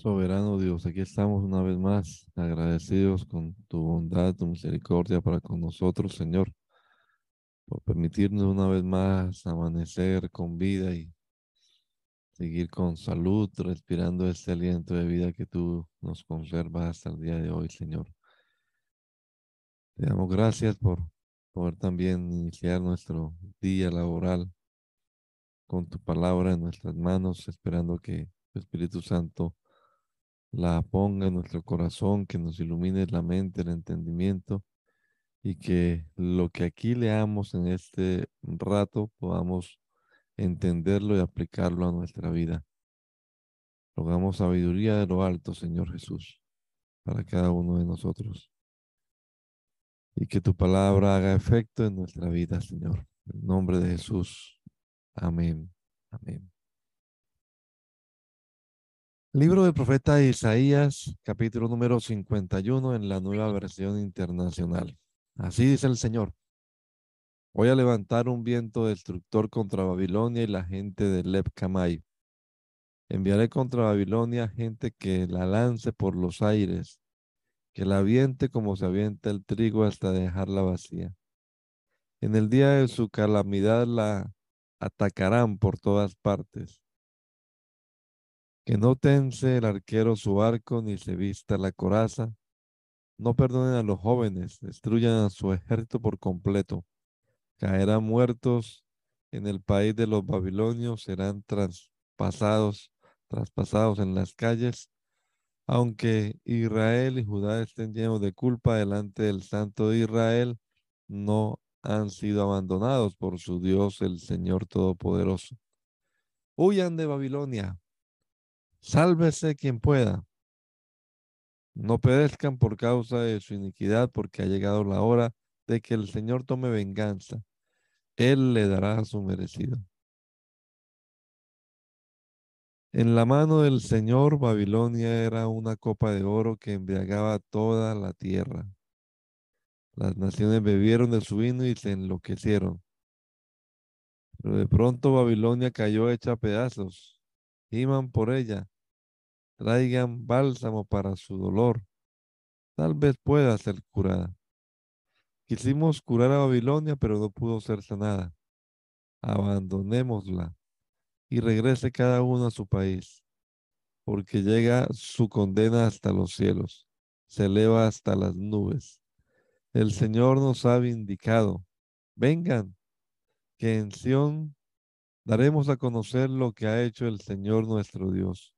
Soberano Dios, aquí estamos una vez más agradecidos con tu bondad, tu misericordia para con nosotros, Señor, por permitirnos una vez más amanecer con vida y seguir con salud, respirando este aliento de vida que tú nos conservas hasta el día de hoy, Señor. Te damos gracias por poder también iniciar nuestro día laboral con tu palabra en nuestras manos, esperando que tu Espíritu Santo la ponga en nuestro corazón, que nos ilumine la mente, el entendimiento y que lo que aquí leamos en este rato podamos entenderlo y aplicarlo a nuestra vida. Rogamos sabiduría de lo alto, Señor Jesús, para cada uno de nosotros. Y que tu palabra haga efecto en nuestra vida, Señor. En nombre de Jesús. Amén. Amén. Libro del profeta Isaías, capítulo número 51 en la nueva versión internacional. Así dice el Señor. Voy a levantar un viento destructor contra Babilonia y la gente de Leb Enviaré contra Babilonia gente que la lance por los aires, que la aviente como se avienta el trigo hasta dejarla vacía. En el día de su calamidad la atacarán por todas partes que no tense el arquero su arco ni se vista la coraza. No perdonen a los jóvenes, destruyan a su ejército por completo. Caerán muertos en el país de los babilonios, serán traspasados, traspasados en las calles. Aunque Israel y Judá estén llenos de culpa delante del Santo de Israel, no han sido abandonados por su Dios, el Señor Todopoderoso. Huyan de Babilonia, Sálvese quien pueda. No perezcan por causa de su iniquidad, porque ha llegado la hora de que el Señor tome venganza. Él le dará su merecido. En la mano del Señor, Babilonia era una copa de oro que embriagaba toda la tierra. Las naciones bebieron de su vino y se enloquecieron. Pero de pronto Babilonia cayó hecha a pedazos giman por ella, traigan bálsamo para su dolor, tal vez pueda ser curada. Quisimos curar a Babilonia, pero no pudo ser sanada. Abandonémosla y regrese cada uno a su país, porque llega su condena hasta los cielos, se eleva hasta las nubes. El Señor nos ha vindicado. Vengan, que en Sión daremos a conocer lo que ha hecho el Señor nuestro Dios.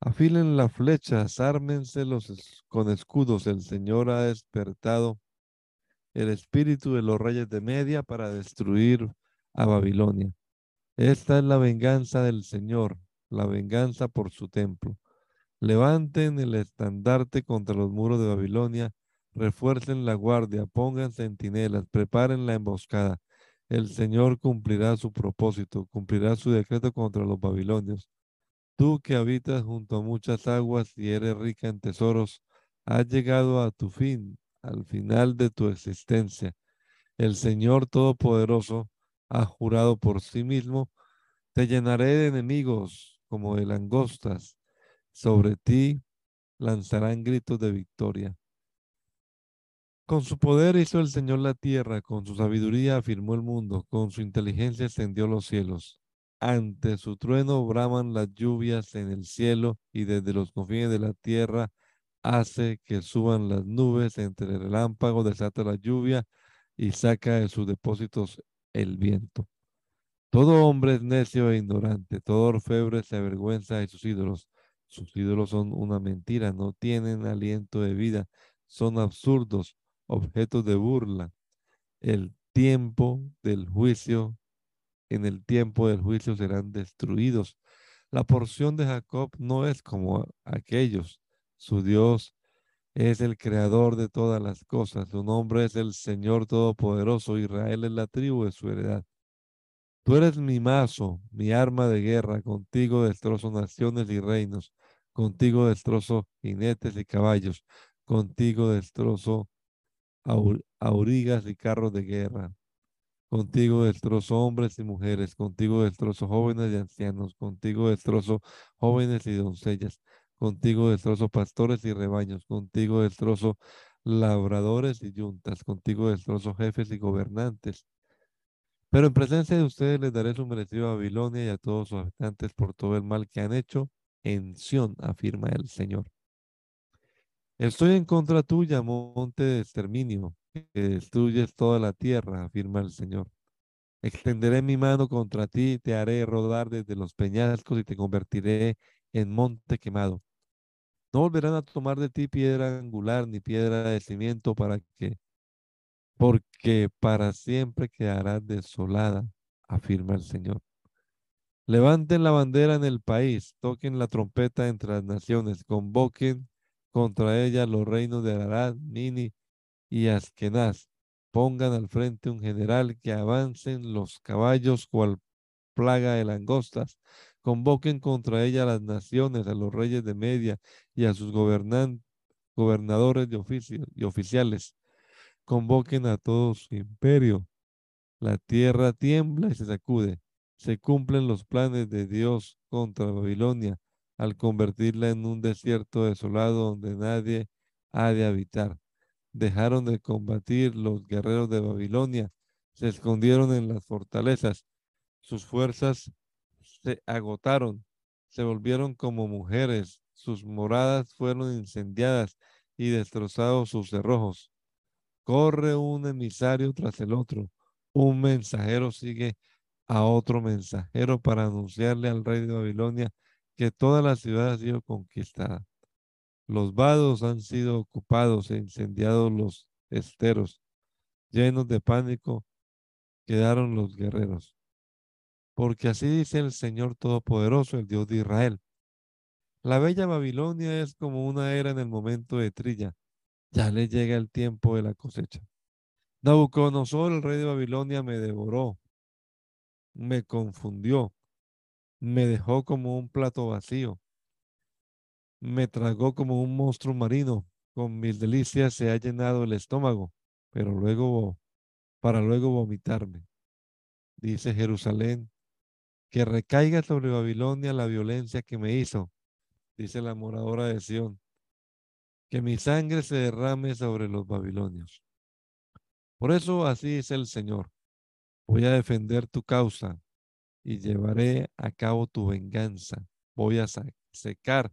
Afilen las flechas, ármense los con escudos. El Señor ha despertado el espíritu de los reyes de Media para destruir a Babilonia. Esta es la venganza del Señor, la venganza por su templo. Levanten el estandarte contra los muros de Babilonia, refuercen la guardia, pongan centinelas, preparen la emboscada. El Señor cumplirá su propósito, cumplirá su decreto contra los babilonios. Tú que habitas junto a muchas aguas y eres rica en tesoros, has llegado a tu fin, al final de tu existencia. El Señor Todopoderoso ha jurado por sí mismo, te llenaré de enemigos como de langostas, sobre ti lanzarán gritos de victoria. Con su poder hizo el Señor la tierra, con su sabiduría afirmó el mundo, con su inteligencia extendió los cielos. Ante su trueno braman las lluvias en el cielo y desde los confines de la tierra hace que suban las nubes, entre el relámpago desata la lluvia y saca de sus depósitos el viento. Todo hombre es necio e ignorante, todo orfebre se avergüenza de sus ídolos. Sus ídolos son una mentira, no tienen aliento de vida, son absurdos objetos de burla. El tiempo del juicio, en el tiempo del juicio serán destruidos. La porción de Jacob no es como aquellos. Su Dios es el creador de todas las cosas. Su nombre es el Señor Todopoderoso. Israel es la tribu de su heredad. Tú eres mi mazo, mi arma de guerra. Contigo destrozo naciones y reinos. Contigo destrozo jinetes y caballos. Contigo destrozo aurigas y carros de guerra. Contigo destrozo hombres y mujeres, contigo destrozo jóvenes y ancianos, contigo destrozo jóvenes y doncellas, contigo destrozo pastores y rebaños, contigo destrozo labradores y yuntas, contigo destrozo jefes y gobernantes. Pero en presencia de ustedes les daré su merecido a Babilonia y a todos sus habitantes por todo el mal que han hecho en Sión, afirma el Señor. Estoy en contra tuya, monte de exterminio, que destruyes toda la tierra, afirma el Señor. Extenderé mi mano contra ti, te haré rodar desde los peñascos y te convertiré en monte quemado. No volverán a tomar de ti piedra angular ni piedra de cimiento para que, porque para siempre quedará desolada, afirma el Señor. Levanten la bandera en el país, toquen la trompeta entre las naciones, convoquen contra ella los reinos de Arad, Mini y Askenaz. Pongan al frente un general que avancen los caballos cual plaga de langostas. Convoquen contra ella a las naciones, a los reyes de Media y a sus gobernadores de y oficiales. Convoquen a todo su imperio. La tierra tiembla y se sacude. Se cumplen los planes de Dios contra Babilonia al convertirla en un desierto desolado donde nadie ha de habitar dejaron de combatir los guerreros de Babilonia, se escondieron en las fortalezas, sus fuerzas se agotaron, se volvieron como mujeres, sus moradas fueron incendiadas y destrozados sus cerrojos. Corre un emisario tras el otro, un mensajero sigue a otro mensajero para anunciarle al rey de Babilonia que toda la ciudad ha sido conquistada. Los vados han sido ocupados e incendiados los esteros. Llenos de pánico quedaron los guerreros. Porque así dice el Señor Todopoderoso, el Dios de Israel. La bella Babilonia es como una era en el momento de trilla. Ya le llega el tiempo de la cosecha. Nabucodonosor, el rey de Babilonia, me devoró, me confundió, me dejó como un plato vacío me tragó como un monstruo marino. Con mis delicias se ha llenado el estómago, pero luego, para luego vomitarme. Dice Jerusalén, que recaiga sobre Babilonia la violencia que me hizo, dice la moradora de Sión, que mi sangre se derrame sobre los babilonios. Por eso así dice el Señor, voy a defender tu causa y llevaré a cabo tu venganza. Voy a secar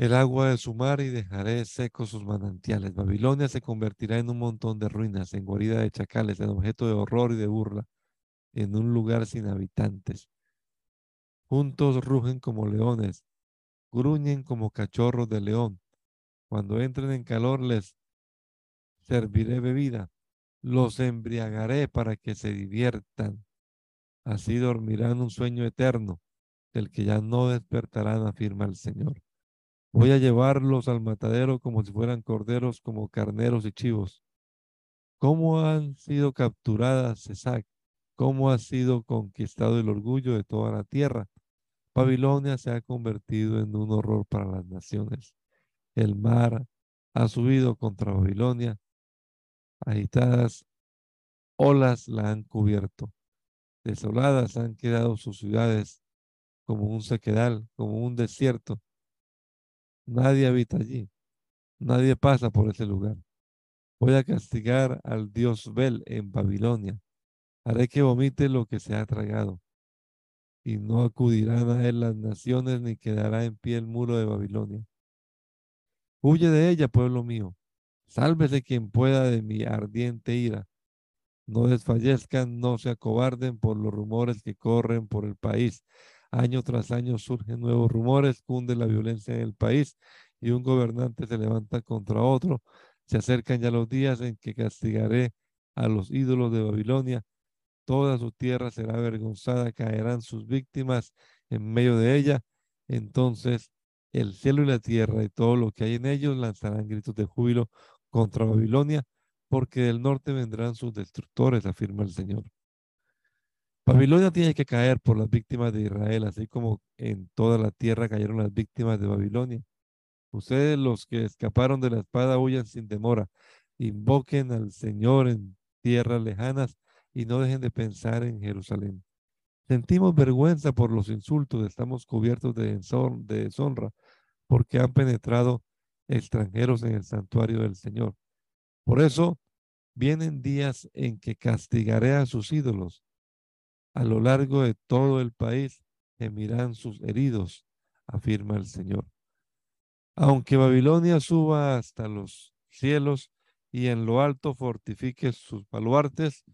el agua de su mar y dejaré secos sus manantiales. Babilonia se convertirá en un montón de ruinas, en guarida de chacales, en objeto de horror y de burla, en un lugar sin habitantes. Juntos rugen como leones, gruñen como cachorros de león. Cuando entren en calor les serviré bebida, los embriagaré para que se diviertan. Así dormirán un sueño eterno, del que ya no despertarán, afirma el Señor. Voy a llevarlos al matadero como si fueran corderos, como carneros y chivos. ¿Cómo han sido capturadas Cesac? ¿Cómo ha sido conquistado el orgullo de toda la tierra? Babilonia se ha convertido en un horror para las naciones. El mar ha subido contra Babilonia. Agitadas olas la han cubierto. Desoladas han quedado sus ciudades como un sequedal, como un desierto Nadie habita allí. Nadie pasa por ese lugar. Voy a castigar al dios Bel en Babilonia. Haré que vomite lo que se ha tragado. Y no acudirán a él las naciones ni quedará en pie el muro de Babilonia. Huye de ella, pueblo mío. Sálvese quien pueda de mi ardiente ira. No desfallezcan, no se acobarden por los rumores que corren por el país. Año tras año surgen nuevos rumores, cunde la violencia en el país y un gobernante se levanta contra otro. Se acercan ya los días en que castigaré a los ídolos de Babilonia. Toda su tierra será avergonzada, caerán sus víctimas en medio de ella. Entonces el cielo y la tierra y todo lo que hay en ellos lanzarán gritos de júbilo contra Babilonia, porque del norte vendrán sus destructores, afirma el Señor. Babilonia tiene que caer por las víctimas de Israel, así como en toda la tierra cayeron las víctimas de Babilonia. Ustedes los que escaparon de la espada huyan sin demora. Invoquen al Señor en tierras lejanas y no dejen de pensar en Jerusalén. Sentimos vergüenza por los insultos, estamos cubiertos de, deshonra porque han penetrado extranjeros en el santuario del Señor. Por eso vienen días en que castigaré a sus ídolos. A lo largo de todo el país gemirán sus heridos, afirma el Señor. Aunque Babilonia suba hasta los cielos y en lo alto fortifique sus baluartes,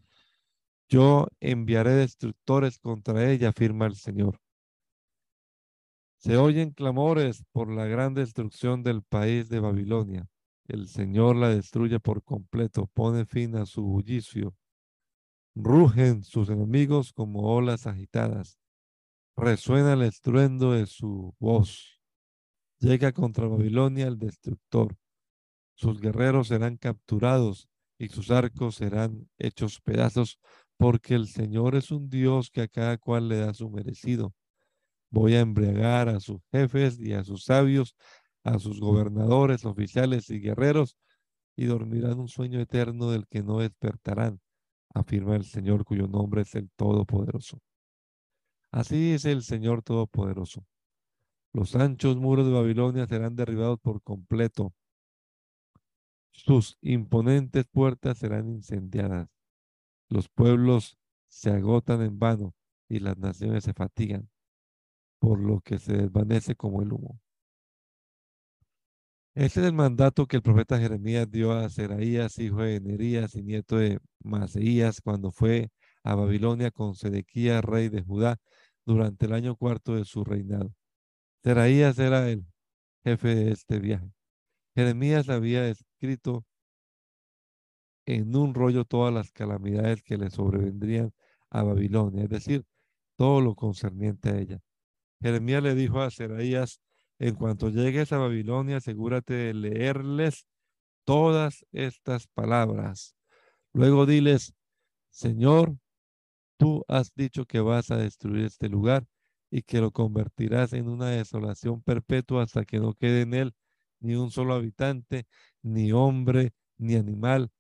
yo enviaré destructores contra ella, afirma el Señor. Se oyen clamores por la gran destrucción del país de Babilonia. El Señor la destruye por completo, pone fin a su bullicio. Rugen sus enemigos como olas agitadas. Resuena el estruendo de su voz. Llega contra Babilonia el destructor. Sus guerreros serán capturados y sus arcos serán hechos pedazos, porque el Señor es un Dios que a cada cual le da su merecido. Voy a embriagar a sus jefes y a sus sabios, a sus gobernadores, oficiales y guerreros, y dormirán un sueño eterno del que no despertarán, afirma el Señor cuyo nombre es el Todopoderoso. Así es el Señor Todopoderoso. Los anchos muros de Babilonia serán derribados por completo. Sus imponentes puertas serán incendiadas. Los pueblos se agotan en vano y las naciones se fatigan, por lo que se desvanece como el humo. Este es el mandato que el profeta Jeremías dio a Seraías, hijo de Nerías y nieto de Maseías, cuando fue a Babilonia con Sedequías, rey de Judá, durante el año cuarto de su reinado. Seraías era el jefe de este viaje. Jeremías había escrito en un rollo todas las calamidades que le sobrevendrían a Babilonia, es decir, todo lo concerniente a ella. Jeremías le dijo a Seraías, en cuanto llegues a Babilonia, asegúrate de leerles todas estas palabras. Luego diles, Señor, tú has dicho que vas a destruir este lugar y que lo convertirás en una desolación perpetua hasta que no quede en él ni un solo habitante, ni hombre, ni animal,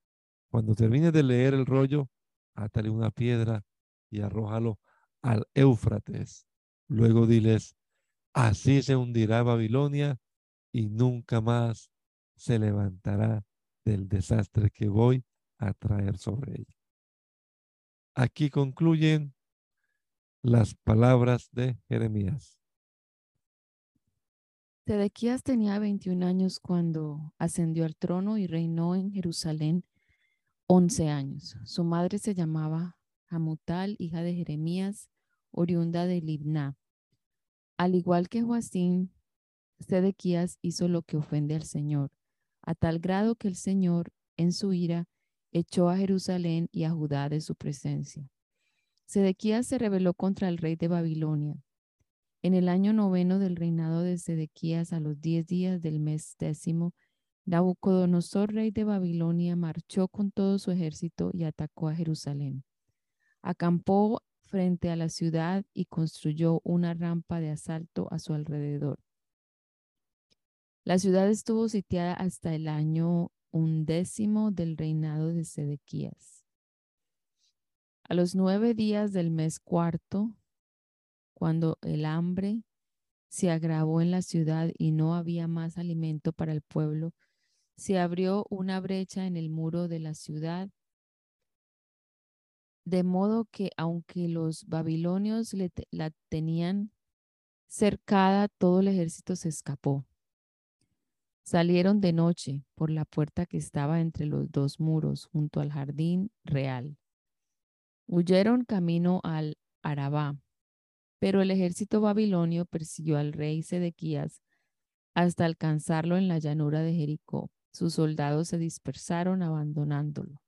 cuando termines de leer el rollo, átale una piedra y arrójalo al Éufrates. Luego diles, así se hundirá Babilonia y nunca más se levantará del desastre que voy a traer sobre ella. Aquí concluyen las palabras de Jeremías. Sedequías tenía 21 años cuando ascendió al trono y reinó en Jerusalén 11 años. Su madre se llamaba Hamutal, hija de Jeremías, oriunda de Libná. Al igual que Joacín, Sedequías hizo lo que ofende al Señor, a tal grado que el Señor, en su ira, echó a Jerusalén y a Judá de su presencia. Sedequías se rebeló contra el rey de Babilonia. En el año noveno del reinado de Sedequías, a los diez días del mes décimo, Nabucodonosor, rey de Babilonia, marchó con todo su ejército y atacó a Jerusalén. Acampó frente a la ciudad y construyó una rampa de asalto a su alrededor. La ciudad estuvo sitiada hasta el año undécimo del reinado de Sedequías. A los nueve días del mes cuarto, cuando el hambre se agravó en la ciudad y no había más alimento para el pueblo, se abrió una brecha en el muro de la ciudad, de modo que aunque los babilonios la tenían cercada, todo el ejército se escapó. Salieron de noche por la puerta que estaba entre los dos muros junto al jardín real. Huyeron camino al Arabá, pero el ejército babilonio persiguió al rey Sedequías hasta alcanzarlo en la llanura de Jericó sus soldados se dispersaron abandonándolo.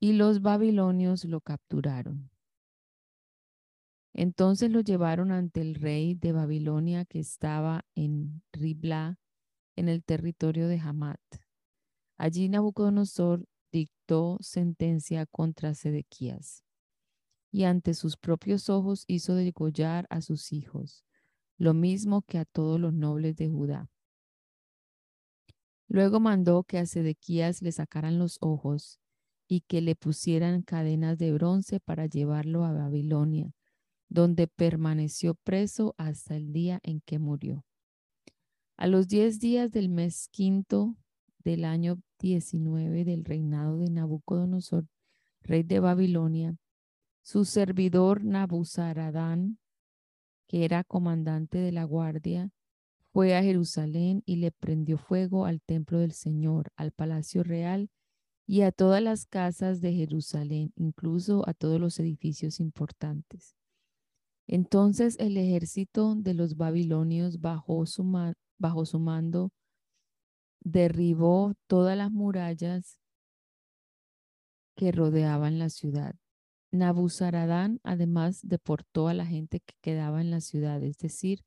Y los babilonios lo capturaron. Entonces lo llevaron ante el rey de Babilonia que estaba en Ribla, en el territorio de Hamat. Allí Nabucodonosor dictó sentencia contra Sedequías y ante sus propios ojos hizo degollar a sus hijos, lo mismo que a todos los nobles de Judá. Luego mandó que a Sedequías le sacaran los ojos y que le pusieran cadenas de bronce para llevarlo a Babilonia, donde permaneció preso hasta el día en que murió. A los diez días del mes quinto del año 19 del reinado de Nabucodonosor, rey de Babilonia, su servidor Nabuzaradán, que era comandante de la guardia, fue a Jerusalén y le prendió fuego al templo del Señor, al palacio real y a todas las casas de Jerusalén, incluso a todos los edificios importantes. Entonces el ejército de los babilonios bajo su, bajo su mando derribó todas las murallas que rodeaban la ciudad. Nabuzaradán además deportó a la gente que quedaba en la ciudad, es decir,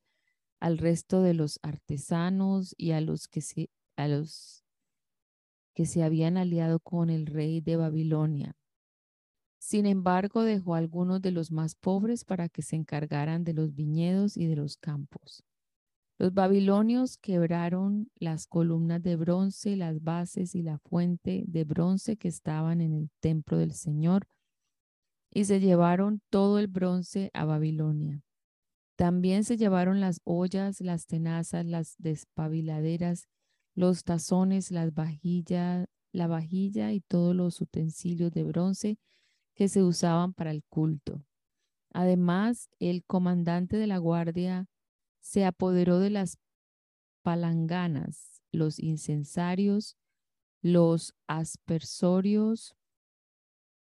al resto de los artesanos y a los que se, a los que se habían aliado con el rey de Babilonia. Sin embargo, dejó a algunos de los más pobres para que se encargaran de los viñedos y de los campos. Los babilonios quebraron las columnas de bronce, las bases y la fuente de bronce que estaban en el templo del Señor y se llevaron todo el bronce a Babilonia. También se llevaron las ollas, las tenazas, las despabiladeras los tazones, las vajillas, la vajilla y todos los utensilios de bronce que se usaban para el culto. Además, el comandante de la guardia se apoderó de las palanganas, los incensarios, los aspersorios,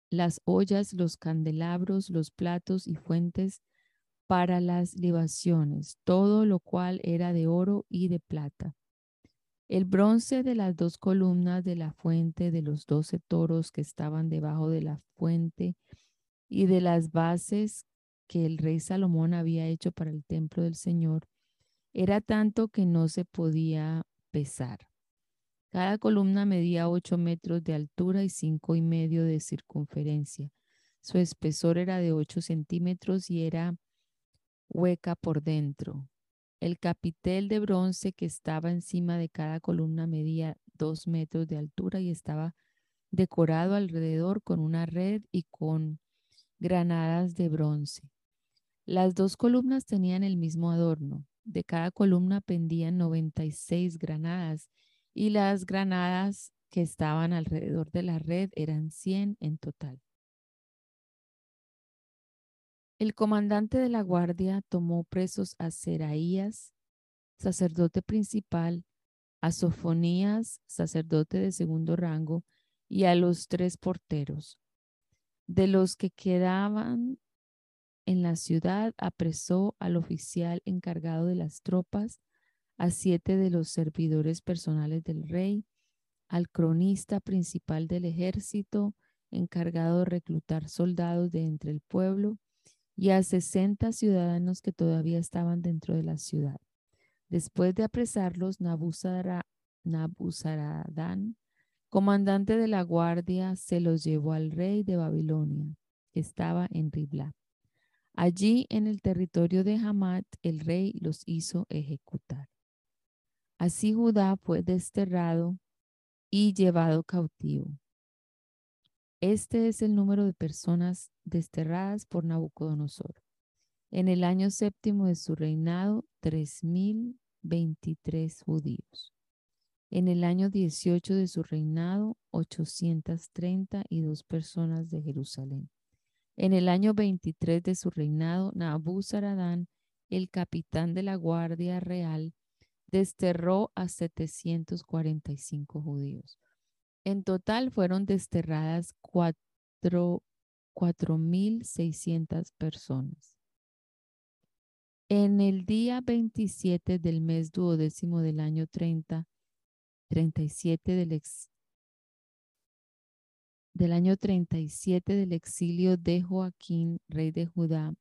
las ollas, los candelabros, los platos y fuentes para las libaciones, todo lo cual era de oro y de plata. El bronce de las dos columnas de la fuente, de los doce toros que estaban debajo de la fuente y de las bases que el rey Salomón había hecho para el templo del Señor, era tanto que no se podía pesar. Cada columna medía ocho metros de altura y cinco y medio de circunferencia. Su espesor era de ocho centímetros y era hueca por dentro. El capitel de bronce que estaba encima de cada columna medía dos metros de altura y estaba decorado alrededor con una red y con granadas de bronce. Las dos columnas tenían el mismo adorno. De cada columna pendían 96 granadas y las granadas que estaban alrededor de la red eran 100 en total. El comandante de la guardia tomó presos a Seraías, sacerdote principal, a Sofonías, sacerdote de segundo rango, y a los tres porteros. De los que quedaban en la ciudad, apresó al oficial encargado de las tropas, a siete de los servidores personales del rey, al cronista principal del ejército, encargado de reclutar soldados de entre el pueblo, y a 60 ciudadanos que todavía estaban dentro de la ciudad. Después de apresarlos, Nabuzaradán, comandante de la guardia, se los llevó al rey de Babilonia, que estaba en Ribla. Allí, en el territorio de Hamat, el rey los hizo ejecutar. Así Judá fue desterrado y llevado cautivo. Este es el número de personas desterradas por Nabucodonosor. En el año séptimo de su reinado, tres mil veintitrés judíos. En el año dieciocho de su reinado, ochocientas treinta y dos personas de Jerusalén. En el año veintitrés de su reinado, Nabuzaradán, el capitán de la guardia real, desterró a setecientos cuarenta y cinco judíos. En total fueron desterradas cuatro, 4.600 personas. En el día 27 del mes duodécimo del año 30, 37 del, ex, del año 37 del exilio de Joaquín, rey de Judá,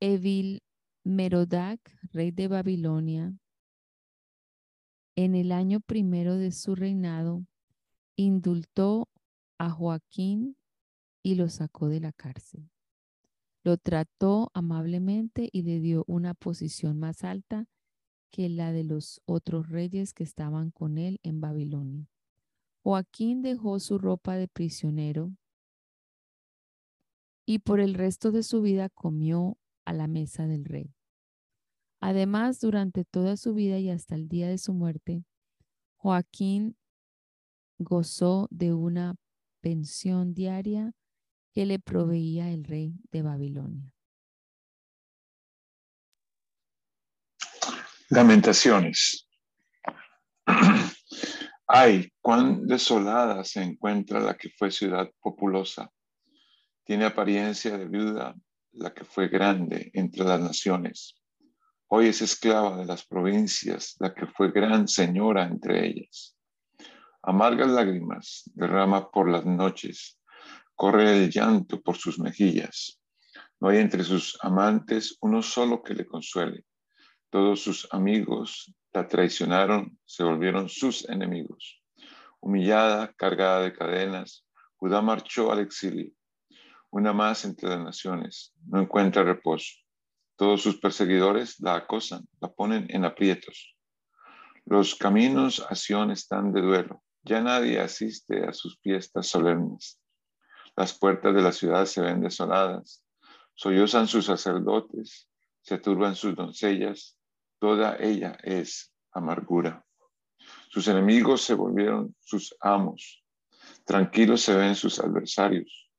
Evil Merodac, rey de Babilonia, en el año primero de su reinado, indultó a Joaquín y lo sacó de la cárcel. Lo trató amablemente y le dio una posición más alta que la de los otros reyes que estaban con él en Babilonia. Joaquín dejó su ropa de prisionero y por el resto de su vida comió a la mesa del rey. Además, durante toda su vida y hasta el día de su muerte, Joaquín gozó de una pensión diaria que le proveía el rey de Babilonia. Lamentaciones. Ay, cuán desolada se encuentra la que fue ciudad populosa. Tiene apariencia de viuda la que fue grande entre las naciones. Hoy es esclava de las provincias la que fue gran señora entre ellas. Amargas lágrimas derrama por las noches, corre el llanto por sus mejillas. No hay entre sus amantes uno solo que le consuele. Todos sus amigos la traicionaron, se volvieron sus enemigos. Humillada, cargada de cadenas, Judá marchó al exilio. Una más entre las naciones, no encuentra reposo. Todos sus perseguidores la acosan, la ponen en aprietos. Los caminos a Sion están de duelo. Ya nadie asiste a sus fiestas solemnes. Las puertas de la ciudad se ven desoladas. Sollozan sus sacerdotes, se turban sus doncellas, toda ella es amargura. Sus enemigos se volvieron sus amos. Tranquilos se ven sus adversarios.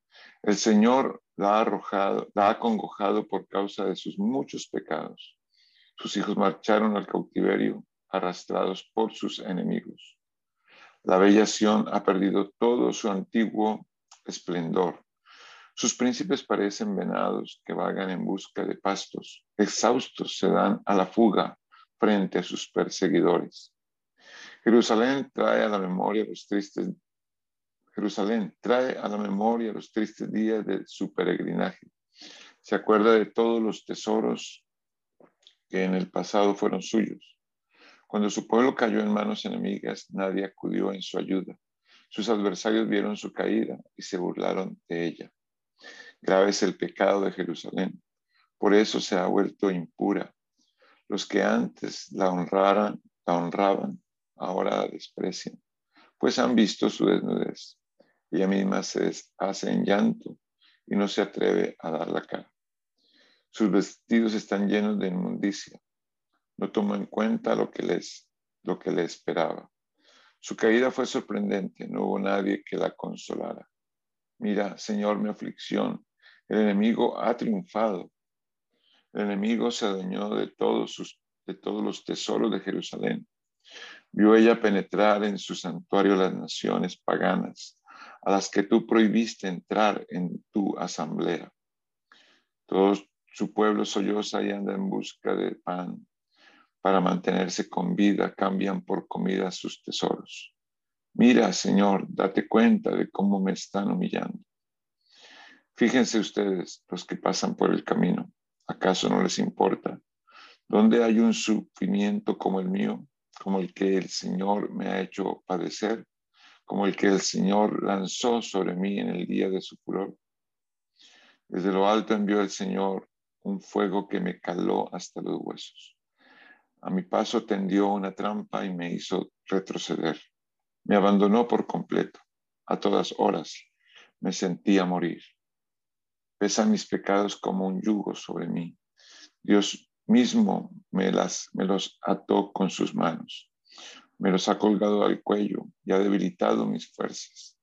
El Señor la ha arrojado, la ha congojado por causa de sus muchos pecados. Sus hijos marcharon al cautiverio, arrastrados por sus enemigos. La bella Sión ha perdido todo su antiguo esplendor. Sus príncipes parecen venados que vagan en busca de pastos. Exhaustos se dan a la fuga frente a sus perseguidores. Jerusalén trae a la memoria los tristes Jerusalén trae a la memoria los tristes días de su peregrinaje. Se acuerda de todos los tesoros que en el pasado fueron suyos. Cuando su pueblo cayó en manos enemigas, nadie acudió en su ayuda. Sus adversarios vieron su caída y se burlaron de ella. Grave es el pecado de Jerusalén. Por eso se ha vuelto impura. Los que antes la honraran, la honraban, ahora la desprecian, pues han visto su desnudez. Ella misma se hace en llanto y no se atreve a dar la cara. Sus vestidos están llenos de inmundicia. No tomó en cuenta lo que les, lo que le esperaba. Su caída fue sorprendente, no hubo nadie que la consolara. Mira, Señor, mi aflicción, el enemigo ha triunfado. El enemigo se adueñó de todos, sus, de todos los tesoros de Jerusalén. Vio ella penetrar en su santuario las naciones paganas, a las que tú prohibiste entrar en tu asamblea. Todo su pueblo solloza y anda en busca de pan para mantenerse con vida, cambian por comida sus tesoros. Mira, Señor, date cuenta de cómo me están humillando. Fíjense ustedes, los que pasan por el camino, ¿acaso no les importa? ¿Dónde hay un sufrimiento como el mío, como el que el Señor me ha hecho padecer, como el que el Señor lanzó sobre mí en el día de su furor? Desde lo alto envió el Señor un fuego que me caló hasta los huesos. A mi paso tendió una trampa y me hizo retroceder. Me abandonó por completo. A todas horas me sentía morir. Pesan mis pecados como un yugo sobre mí. Dios mismo me, las, me los ató con sus manos. Me los ha colgado al cuello y ha debilitado mis fuerzas.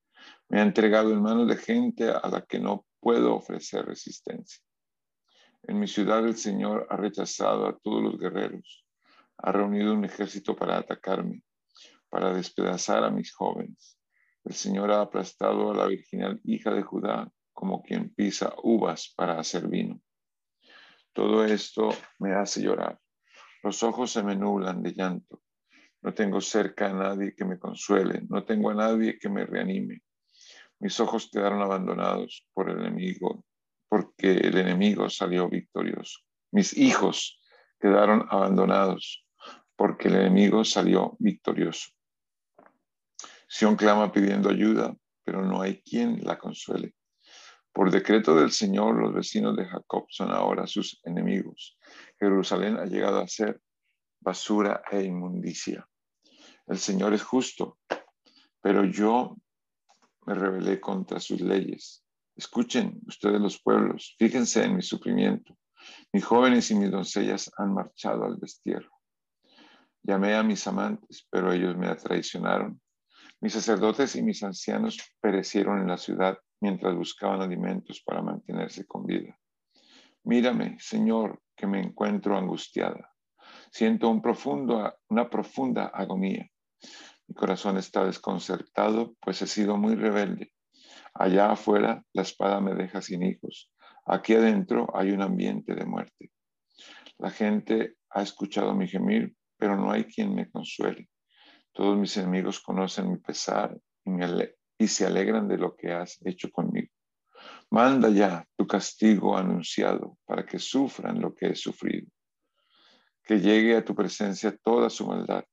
Me ha entregado en manos de gente a la que no puedo ofrecer resistencia. En mi ciudad el Señor ha rechazado a todos los guerreros ha reunido un ejército para atacarme, para despedazar a mis jóvenes. El Señor ha aplastado a la virginal hija de Judá como quien pisa uvas para hacer vino. Todo esto me hace llorar. Los ojos se me nublan de llanto. No tengo cerca a nadie que me consuele, no tengo a nadie que me reanime. Mis ojos quedaron abandonados por el enemigo, porque el enemigo salió victorioso. Mis hijos quedaron abandonados porque el enemigo salió victorioso. Sión clama pidiendo ayuda, pero no hay quien la consuele. Por decreto del Señor, los vecinos de Jacob son ahora sus enemigos. Jerusalén ha llegado a ser basura e inmundicia. El Señor es justo. pero yo me rebelé contra sus leyes. Escuchen ustedes los pueblos, fíjense en mi sufrimiento. Mis jóvenes y mis doncellas han marchado al destierro. Llamé a mis amantes, pero ellos me traicionaron. Mis sacerdotes y mis ancianos perecieron en la ciudad mientras buscaban alimentos para mantenerse con vida. Mírame, Señor, que me encuentro angustiada. Siento un profundo, una profunda agonía. Mi corazón está desconcertado, pues he sido muy rebelde. Allá afuera la espada me deja sin hijos. Aquí adentro hay un ambiente de muerte. La gente ha escuchado mi gemir, pero no hay quien me consuele. Todos mis enemigos conocen mi pesar y, se alegran de lo que has hecho conmigo. Manda ya tu castigo anunciado para que sufran lo que he sufrido. Que llegue a tu presencia toda su maldad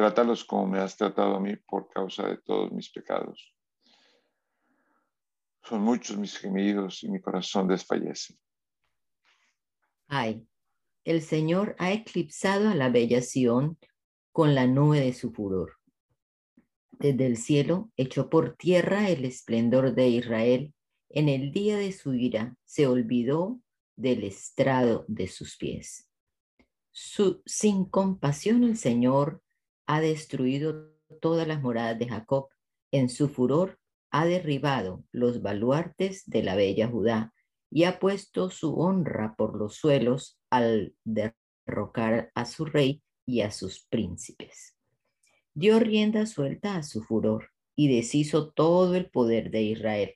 Trátalos como me has tratado a mí por causa de todos mis pecados. Son muchos mis gemidos y mi corazón desfallece. Ay, el Señor ha eclipsado a la bella Sión con la nube de su furor. Desde el cielo echó por tierra el esplendor de Israel. En el día de su ira se olvidó del estrado de sus pies. Su, sin compasión el Señor ha destruido todas las moradas de Jacob. En su furor ha derribado los baluartes de la bella Judá y ha puesto su honra por los suelos al derrocar a su rey y a sus príncipes. Dio rienda suelta a su furor y deshizo todo el poder de Israel.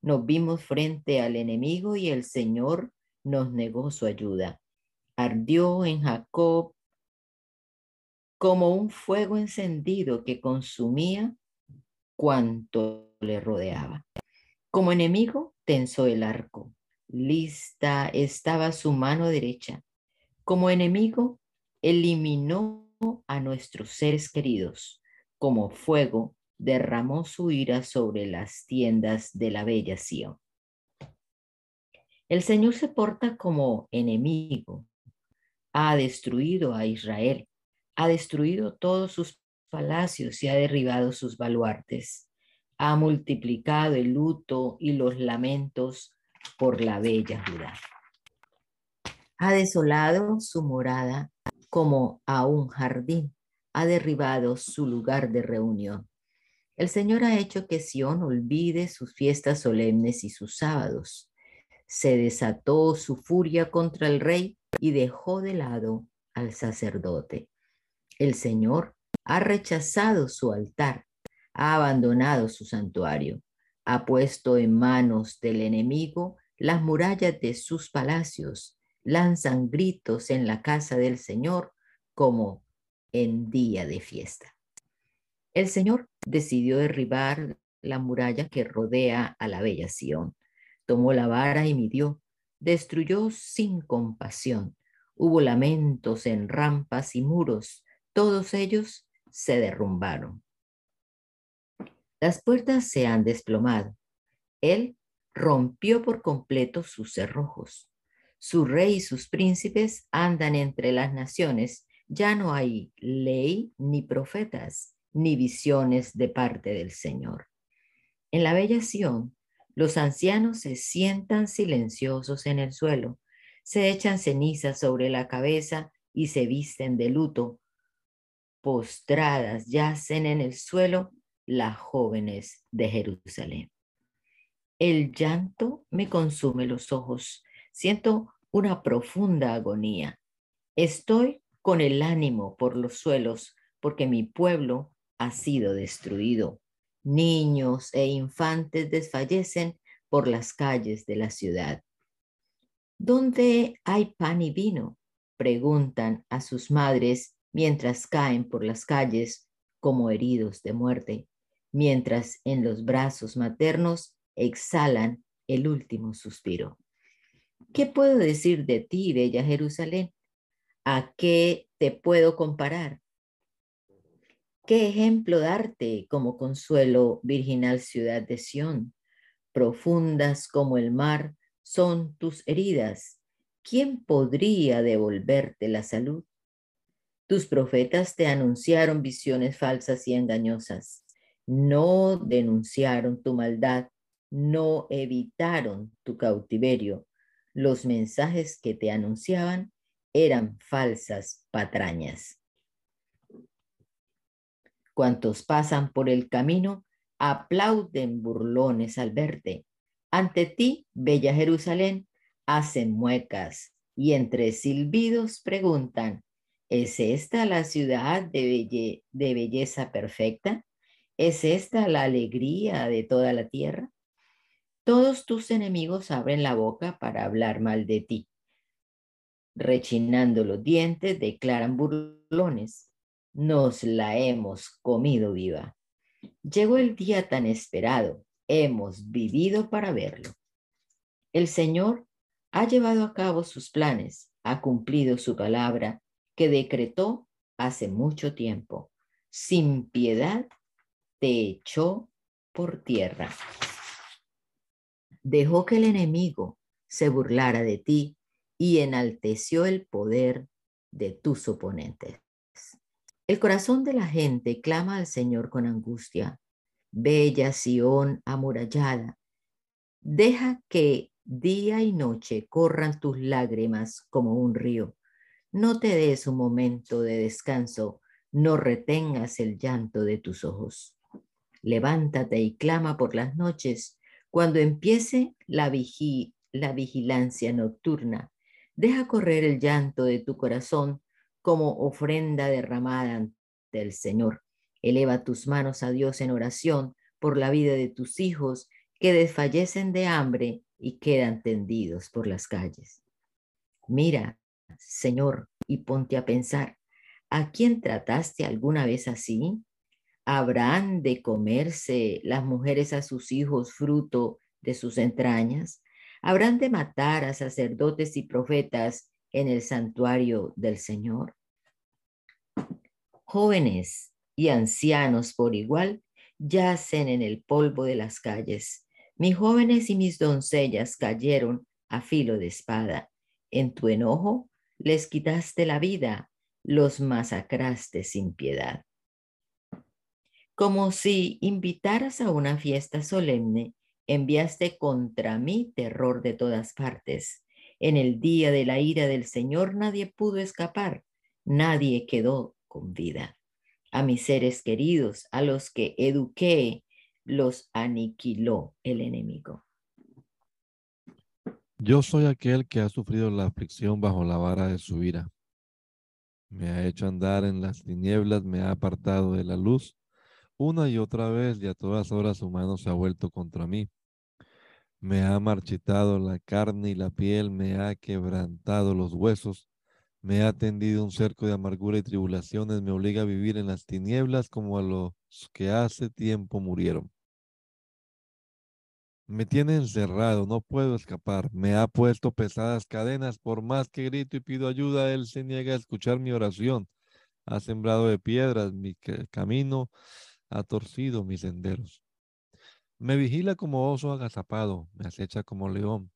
Nos vimos frente al enemigo y el Señor nos negó su ayuda. Ardió en Jacob como un fuego encendido que consumía cuanto le rodeaba. Como enemigo, tensó el arco. Lista estaba su mano derecha. Como enemigo, eliminó a nuestros seres queridos. Como fuego, derramó su ira sobre las tiendas de la bella Sion. El Señor se porta como enemigo. Ha destruido a Israel ha destruido todos sus palacios y ha derribado sus baluartes. Ha multiplicado el luto y los lamentos por la bella Judá. Ha desolado su morada como a un jardín. Ha derribado su lugar de reunión. El Señor ha hecho que Sión olvide sus fiestas solemnes y sus sábados. Se desató su furia contra el rey y dejó de lado al sacerdote. El Señor ha rechazado su altar, ha abandonado su santuario, ha puesto en manos del enemigo las murallas de sus palacios, lanzan gritos en la casa del Señor como en día de fiesta. El Señor decidió derribar la muralla que rodea a la bella Sión. Tomó la vara y midió, destruyó sin compasión. Hubo lamentos en rampas y muros, todos ellos se derrumbaron. Las puertas se han desplomado. Él rompió por completo sus cerrojos. Su rey y sus príncipes andan entre las naciones. Ya no hay ley ni profetas, ni visiones de parte del Señor. En la bella Sión, los ancianos se sientan silenciosos en el suelo, se echan cenizas sobre la cabeza y se visten de luto postradas yacen en el suelo las jóvenes de Jerusalén. El llanto me consume los ojos, siento una profunda agonía. Estoy con el ánimo por los suelos porque mi pueblo ha sido destruido. Niños e infantes desfallecen por las calles de la ciudad. ¿Dónde hay pan y vino? Preguntan a sus madres mientras caen por las calles como heridos de muerte, mientras en los brazos maternos exhalan el último suspiro. ¿Qué puedo decir de ti, bella Jerusalén? ¿A qué te puedo comparar? ¿Qué ejemplo darte como consuelo, virginal ciudad de Sión? Profundas como el mar son tus heridas. ¿Quién podría devolverte la salud? Tus profetas te anunciaron visiones falsas y engañosas. no denunciaron tu maldad, no evitaron tu cautiverio. Los mensajes que te anunciaban eran falsas patrañas. Cuantos pasan por el camino aplauden burlones al verte. Ante ti, bella Jerusalén, hacen muecas y entre silbidos preguntan, ¿es esta la ciudad de, de belleza perfecta? ¿Es esta la alegría de toda la tierra? Todos tus enemigos abren la boca para hablar mal de ti. Rechinando los dientes, declaran burlones. Nos la hemos comido viva. Llegó el día tan esperado. Hemos vivido para verlo. El Señor ha llevado a cabo sus planes, ha cumplido su palabra que decretó hace mucho tiempo. Sin piedad te echó por tierra. Dejó que el enemigo se burlara de ti y enalteció el poder de tus oponentes. El corazón de la gente clama al Señor con angustia. Bella Sión amurallada, deja que día y noche corran tus lágrimas como un río. No te des un momento de descanso, no retengas el llanto de tus ojos. Levántate y clama por las noches. Cuando empiece la, la vigilancia nocturna, deja correr el llanto de tu corazón como ofrenda derramada ante el Señor. Eleva tus manos a Dios en oración por la vida de tus hijos que desfallecen de hambre y quedan tendidos por las calles. Mira, Señor, y ponte a pensar, ¿a quién trataste alguna vez así? ¿Habrán de comerse las mujeres a sus hijos fruto de sus entrañas? ¿Habrán de matar a sacerdotes y profetas en el santuario del Señor? Jóvenes y ancianos por igual yacen en el polvo de las calles. Mis jóvenes y mis doncellas cayeron a filo de espada. En tu enojo les quitaste la vida, los masacraste sin piedad como si invitaras a una fiesta solemne, enviaste contra mí terror de todas partes. En el día de la ira del Señor nadie pudo escapar, nadie quedó con vida. A mis seres queridos, a los que eduqué, los aniquiló el enemigo. Yo soy aquel que ha sufrido la aflicción bajo la vara de su ira. Me ha hecho andar en las tinieblas, me ha apartado de la luz una y otra vez y a todas horas su mano se ha vuelto contra mí. Me ha marchitado la carne y la piel, me ha quebrantado los huesos, me ha tendido un cerco de amargura y tribulaciones, me obliga a vivir en las tinieblas como a los que hace tiempo murieron. Me tiene encerrado, no puedo escapar. Me ha puesto pesadas cadenas. Por más que grito y pido ayuda, Él se niega a escuchar mi oración. Ha sembrado de piedras mi camino ha torcido mis senderos. Me vigila como oso agazapado, me acecha como león.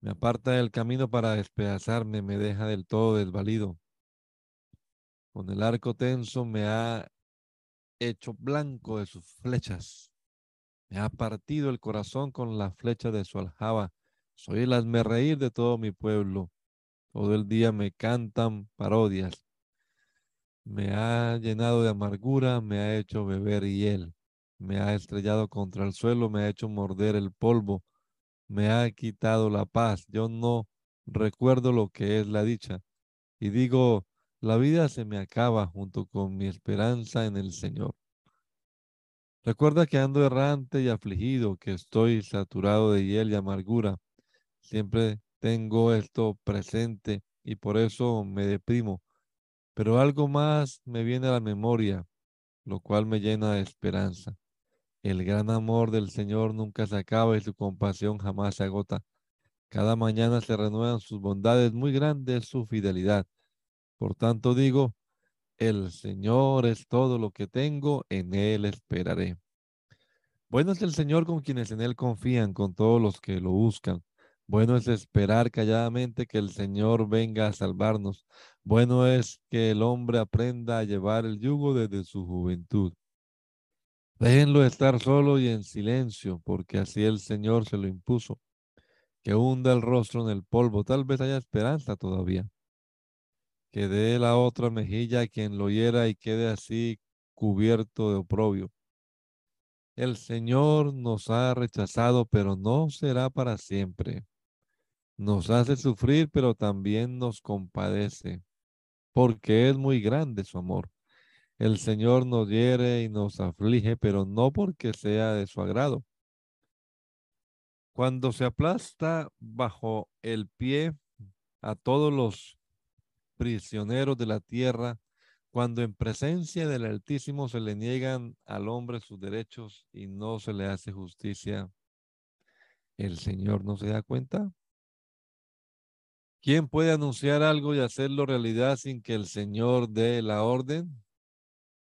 Me aparta del camino para despedazarme, me deja del todo desvalido. Con el arco tenso me ha hecho blanco de sus flechas. Me ha partido el corazón con la flecha de su aljaba. Soy el reír de todo mi pueblo. Todo el día me cantan parodias me ha llenado de amargura, me ha hecho beber hiel, me ha estrellado contra el suelo, me ha hecho morder el polvo, me ha quitado la paz. Yo no recuerdo lo que es la dicha. Y digo, la vida se me acaba junto con mi esperanza en el Señor. Recuerda que ando errante y afligido, que estoy saturado de hiel y amargura. Siempre tengo esto presente y por eso me deprimo pero algo más me viene a la memoria, lo cual me llena de esperanza. El gran amor del Señor nunca se acaba y su compasión jamás se agota. Cada mañana se renuevan sus bondades, muy grande es su fidelidad. Por tanto digo, el Señor es todo lo que tengo, en Él esperaré. Bueno es el Señor con quienes en Él confían, con todos los que lo buscan. Bueno es esperar calladamente que el Señor venga a salvarnos. Bueno es que el hombre aprenda a llevar el yugo desde su juventud. Déjenlo estar solo y en silencio, porque así el Señor se lo impuso. Que hunda el rostro en el polvo, tal vez haya esperanza todavía. Que dé la otra mejilla a quien lo hiera y quede así cubierto de oprobio. El Señor nos ha rechazado, pero no será para siempre. Nos hace sufrir, pero también nos compadece, porque es muy grande su amor. El Señor nos hiere y nos aflige, pero no porque sea de su agrado. Cuando se aplasta bajo el pie a todos los prisioneros de la tierra, cuando en presencia del Altísimo se le niegan al hombre sus derechos y no se le hace justicia, ¿el Señor no se da cuenta? ¿Quién puede anunciar algo y hacerlo realidad sin que el Señor dé la orden?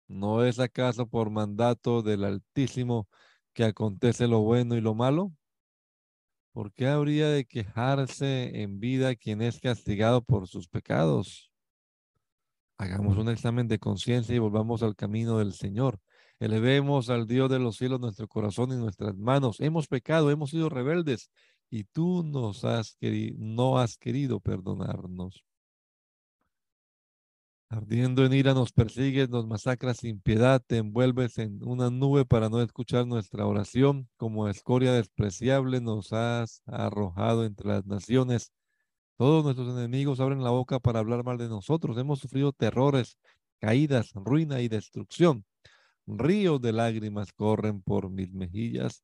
¿No es acaso por mandato del Altísimo que acontece lo bueno y lo malo? ¿Por qué habría de quejarse en vida quien es castigado por sus pecados? Hagamos un examen de conciencia y volvamos al camino del Señor. Elevemos al Dios de los cielos nuestro corazón y nuestras manos. Hemos pecado, hemos sido rebeldes y tú nos has querido, no has querido perdonarnos. Ardiendo en ira nos persigues, nos masacras sin piedad, te envuelves en una nube para no escuchar nuestra oración. Como escoria despreciable nos has arrojado entre las naciones. Todos nuestros enemigos abren la boca para hablar mal de nosotros. Hemos sufrido terrores, caídas, ruina y destrucción. Ríos de lágrimas corren por mis mejillas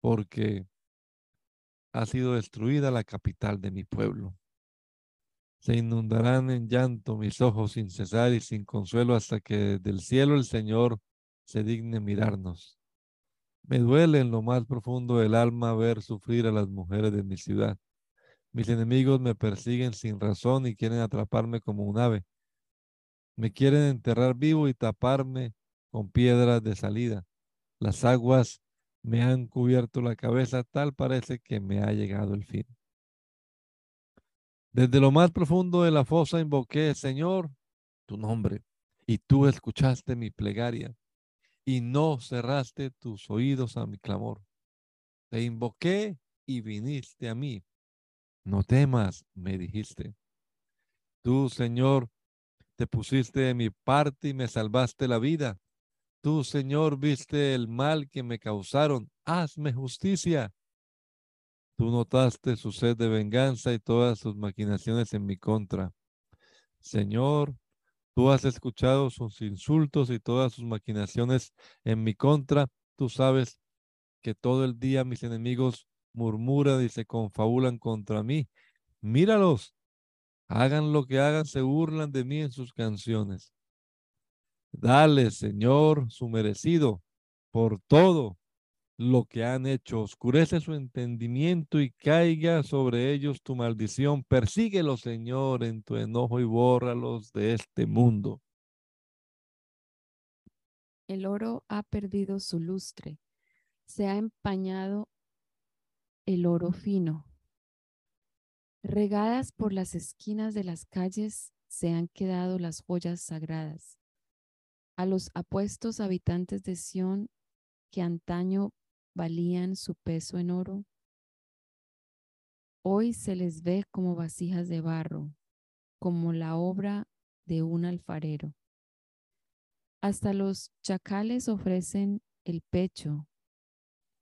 porque ha sido destruida la capital de mi pueblo. Se inundarán en llanto mis ojos sin cesar y sin consuelo hasta que del cielo el Señor se digne mirarnos. Me duele en lo más profundo del alma ver sufrir a las mujeres de mi ciudad. Mis enemigos me persiguen sin razón y quieren atraparme como un ave. Me quieren enterrar vivo y taparme con piedras de salida. Las aguas me han cubierto la cabeza, tal parece que me ha llegado el fin. Desde lo más profundo de la fosa invoqué, Señor, tu nombre, y tú escuchaste mi plegaria, y no cerraste tus oídos a mi clamor. Te invoqué y viniste a mí. No temas, me dijiste. Tú, Señor, te pusiste de mi parte y me salvaste la vida. Tú, Señor, viste el mal que me causaron. Hazme justicia. Tú notaste su sed de venganza y todas sus maquinaciones en mi contra. Señor, tú has escuchado sus insultos y todas sus maquinaciones en mi contra. Tú sabes que todo el día mis enemigos murmuran y se confabulan contra mí. Míralos. Hagan lo que hagan, se burlan de mí en sus canciones. Dale, Señor, su merecido por todo lo que han hecho. Oscurece su entendimiento y caiga sobre ellos tu maldición. Persíguelos, Señor, en tu enojo y bórralos de este mundo. El oro ha perdido su lustre, se ha empañado el oro fino. Regadas por las esquinas de las calles se han quedado las joyas sagradas. A los apuestos habitantes de Sión que antaño valían su peso en oro, hoy se les ve como vasijas de barro, como la obra de un alfarero. Hasta los chacales ofrecen el pecho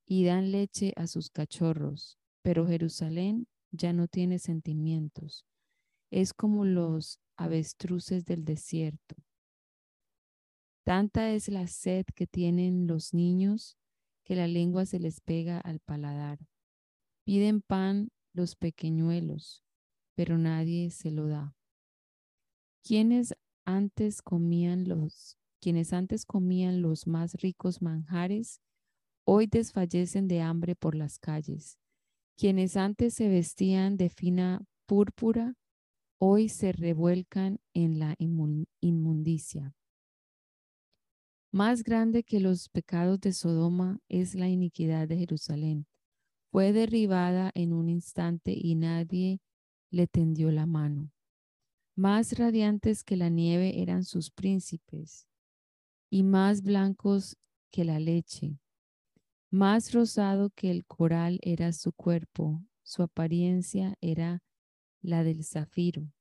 y dan leche a sus cachorros, pero Jerusalén ya no tiene sentimientos. Es como los avestruces del desierto. Tanta es la sed que tienen los niños que la lengua se les pega al paladar. Piden pan los pequeñuelos, pero nadie se lo da. Quienes antes comían los, quienes antes comían los más ricos manjares, hoy desfallecen de hambre por las calles. Quienes antes se vestían de fina púrpura, hoy se revuelcan en la inmundicia. Más grande que los pecados de Sodoma es la iniquidad de Jerusalén. Fue derribada en un instante y nadie le tendió la mano. Más radiantes que la nieve eran sus príncipes, y más blancos que la leche. Más rosado que el coral era su cuerpo, su apariencia era la del zafiro.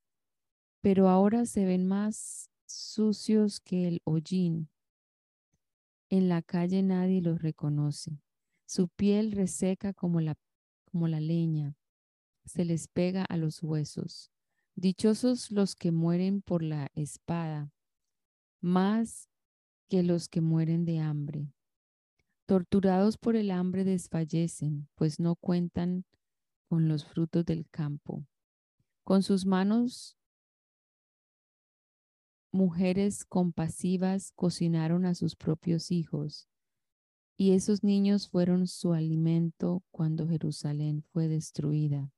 Pero ahora se ven más sucios que el hollín. En la calle nadie los reconoce. Su piel reseca como la, como la leña. Se les pega a los huesos. Dichosos los que mueren por la espada, más que los que mueren de hambre. Torturados por el hambre desfallecen, pues no cuentan con los frutos del campo. Con sus manos, mujeres compasivas cocinaron a sus propios hijos, y esos niños fueron su alimento cuando Jerusalén fue destruida.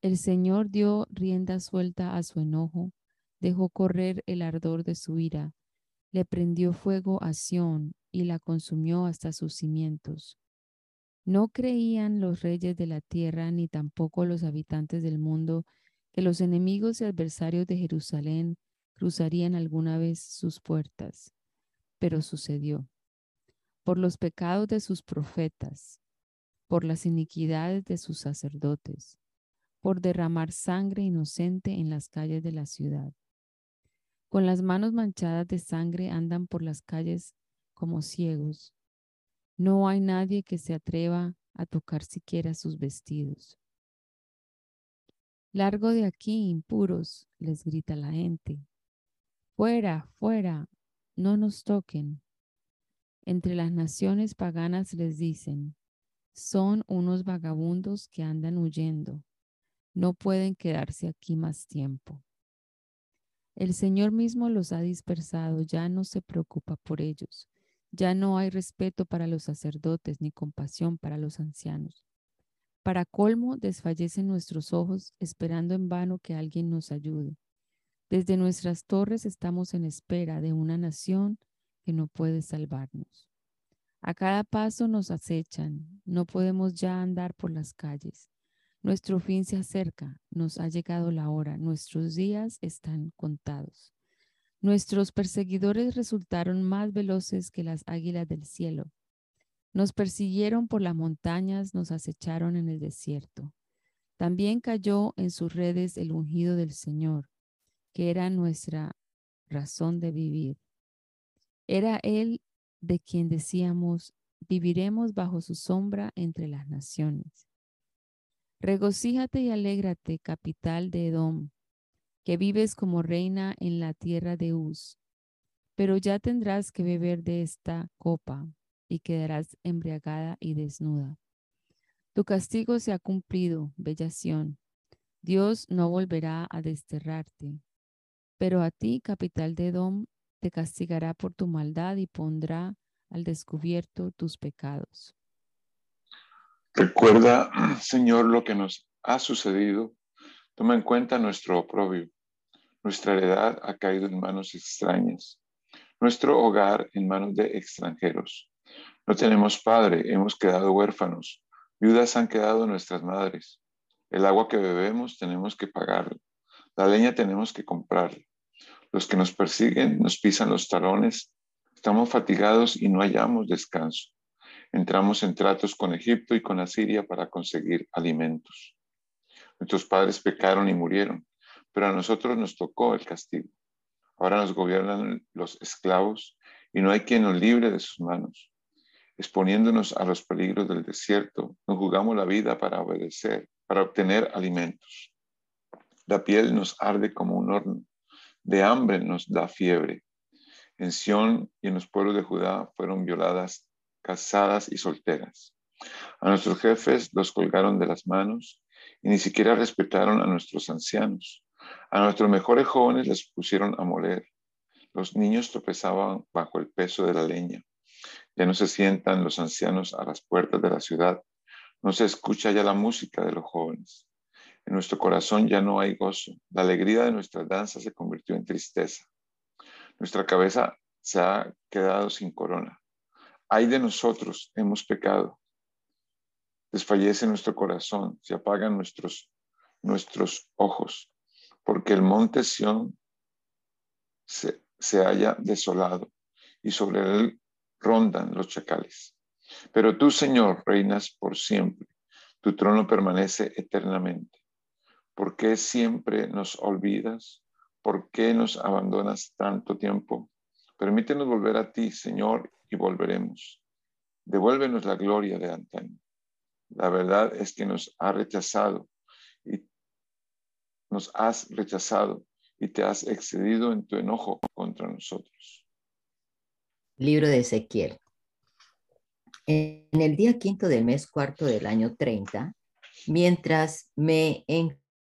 El Señor dio rienda suelta a su enojo, dejó correr el ardor de su ira, le prendió fuego a Sión y la consumió hasta sus cimientos. No creían los reyes de la tierra ni tampoco los habitantes del mundo que los enemigos y adversarios de Jerusalén cruzarían alguna vez sus puertas. Pero sucedió. Por los pecados de sus profetas, por las iniquidades de sus sacerdotes, por derramar sangre inocente en las calles de la ciudad. Con las manos manchadas de sangre andan por las calles como ciegos. No hay nadie que se atreva a tocar siquiera sus vestidos. Largo de aquí, impuros, les grita la gente. Fuera, fuera, no nos toquen. Entre las naciones paganas les dicen, son unos vagabundos que andan huyendo. No pueden quedarse aquí más tiempo. El Señor mismo los ha dispersado, ya no se preocupa por ellos. Ya no hay respeto para los sacerdotes ni compasión para los ancianos. Para colmo, desfallecen nuestros ojos esperando en vano que alguien nos ayude. Desde nuestras torres estamos en espera de una nación que no puede salvarnos. A cada paso nos acechan, no podemos ya andar por las calles. Nuestro fin se acerca, nos ha llegado la hora, nuestros días están contados. Nuestros perseguidores resultaron más veloces que las águilas del cielo. Nos persiguieron por las montañas, nos acecharon en el desierto. También cayó en sus redes el ungido del Señor, que era nuestra razón de vivir. Era Él de quien decíamos, viviremos bajo su sombra entre las naciones. Regocíjate y alégrate, capital de Edom, que vives como reina en la tierra de Uz. Pero ya tendrás que beber de esta copa y quedarás embriagada y desnuda. Tu castigo se ha cumplido, bellación. Dios no volverá a desterrarte. Pero a ti, capital de Edom, te castigará por tu maldad y pondrá al descubierto tus pecados. Recuerda, Señor, lo que nos ha sucedido. Toma en cuenta nuestro oprobio. Nuestra heredad ha caído en manos extrañas, nuestro hogar en manos de extranjeros. No tenemos padre, hemos quedado huérfanos, viudas han quedado nuestras madres. El agua que bebemos tenemos que pagarla, la leña tenemos que comprarla. Los que nos persiguen nos pisan los talones, estamos fatigados y no hallamos descanso. Entramos en tratos con Egipto y con Asiria para conseguir alimentos. Nuestros padres pecaron y murieron pero a nosotros nos tocó el castigo. Ahora nos gobiernan los esclavos y no hay quien nos libre de sus manos. Exponiéndonos a los peligros del desierto, nos jugamos la vida para obedecer, para obtener alimentos. La piel nos arde como un horno, de hambre nos da fiebre. En Sión y en los pueblos de Judá fueron violadas, casadas y solteras. A nuestros jefes los colgaron de las manos y ni siquiera respetaron a nuestros ancianos. A nuestros mejores jóvenes les pusieron a moler. Los niños tropezaban bajo el peso de la leña. Ya no se sientan los ancianos a las puertas de la ciudad. No se escucha ya la música de los jóvenes. En nuestro corazón ya no hay gozo. La alegría de nuestra danza se convirtió en tristeza. Nuestra cabeza se ha quedado sin corona. Ay de nosotros, hemos pecado. Desfallece nuestro corazón, se apagan nuestros, nuestros ojos porque el monte Sión se, halla desolado y sobre él rondan los chacales. Pero tú, Señor, reinas por siempre. Tu trono permanece eternamente. ¿Por qué siempre nos olvidas? ¿Por qué nos abandonas tanto tiempo? Permítenos volver a ti, Señor, y volveremos. Devuélvenos la gloria de antaño. La verdad es que nos ha rechazado y nos has rechazado y te has excedido en tu enojo contra nosotros. Libro de Ezequiel. En el día quinto del mes cuarto del año 30, mientras me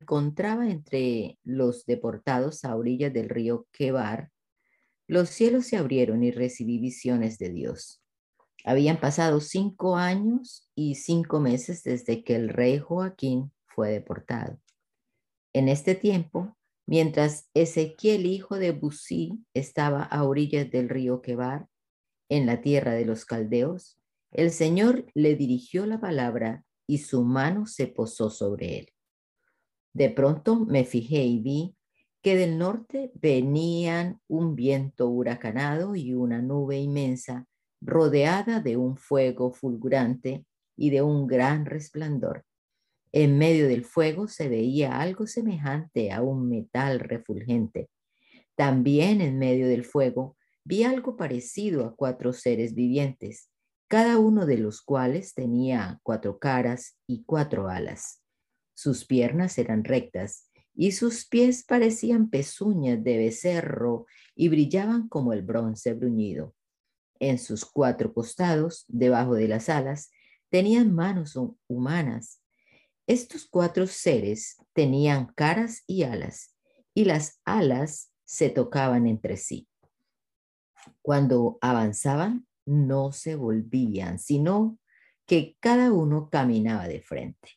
encontraba entre los deportados a orillas del río Quebar, los cielos se abrieron y recibí visiones de Dios. Habían pasado cinco años y cinco meses desde que el rey Joaquín fue deportado. En este tiempo, mientras Ezequiel, hijo de Busí, estaba a orillas del río Quebar, en la tierra de los caldeos, el Señor le dirigió la palabra y su mano se posó sobre él. De pronto me fijé y vi que del norte venían un viento huracanado y una nube inmensa rodeada de un fuego fulgurante y de un gran resplandor. En medio del fuego se veía algo semejante a un metal refulgente. También en medio del fuego vi algo parecido a cuatro seres vivientes, cada uno de los cuales tenía cuatro caras y cuatro alas. Sus piernas eran rectas y sus pies parecían pezuñas de becerro y brillaban como el bronce bruñido. En sus cuatro costados, debajo de las alas, tenían manos humanas. Estos cuatro seres tenían caras y alas, y las alas se tocaban entre sí. Cuando avanzaban, no se volvían, sino que cada uno caminaba de frente.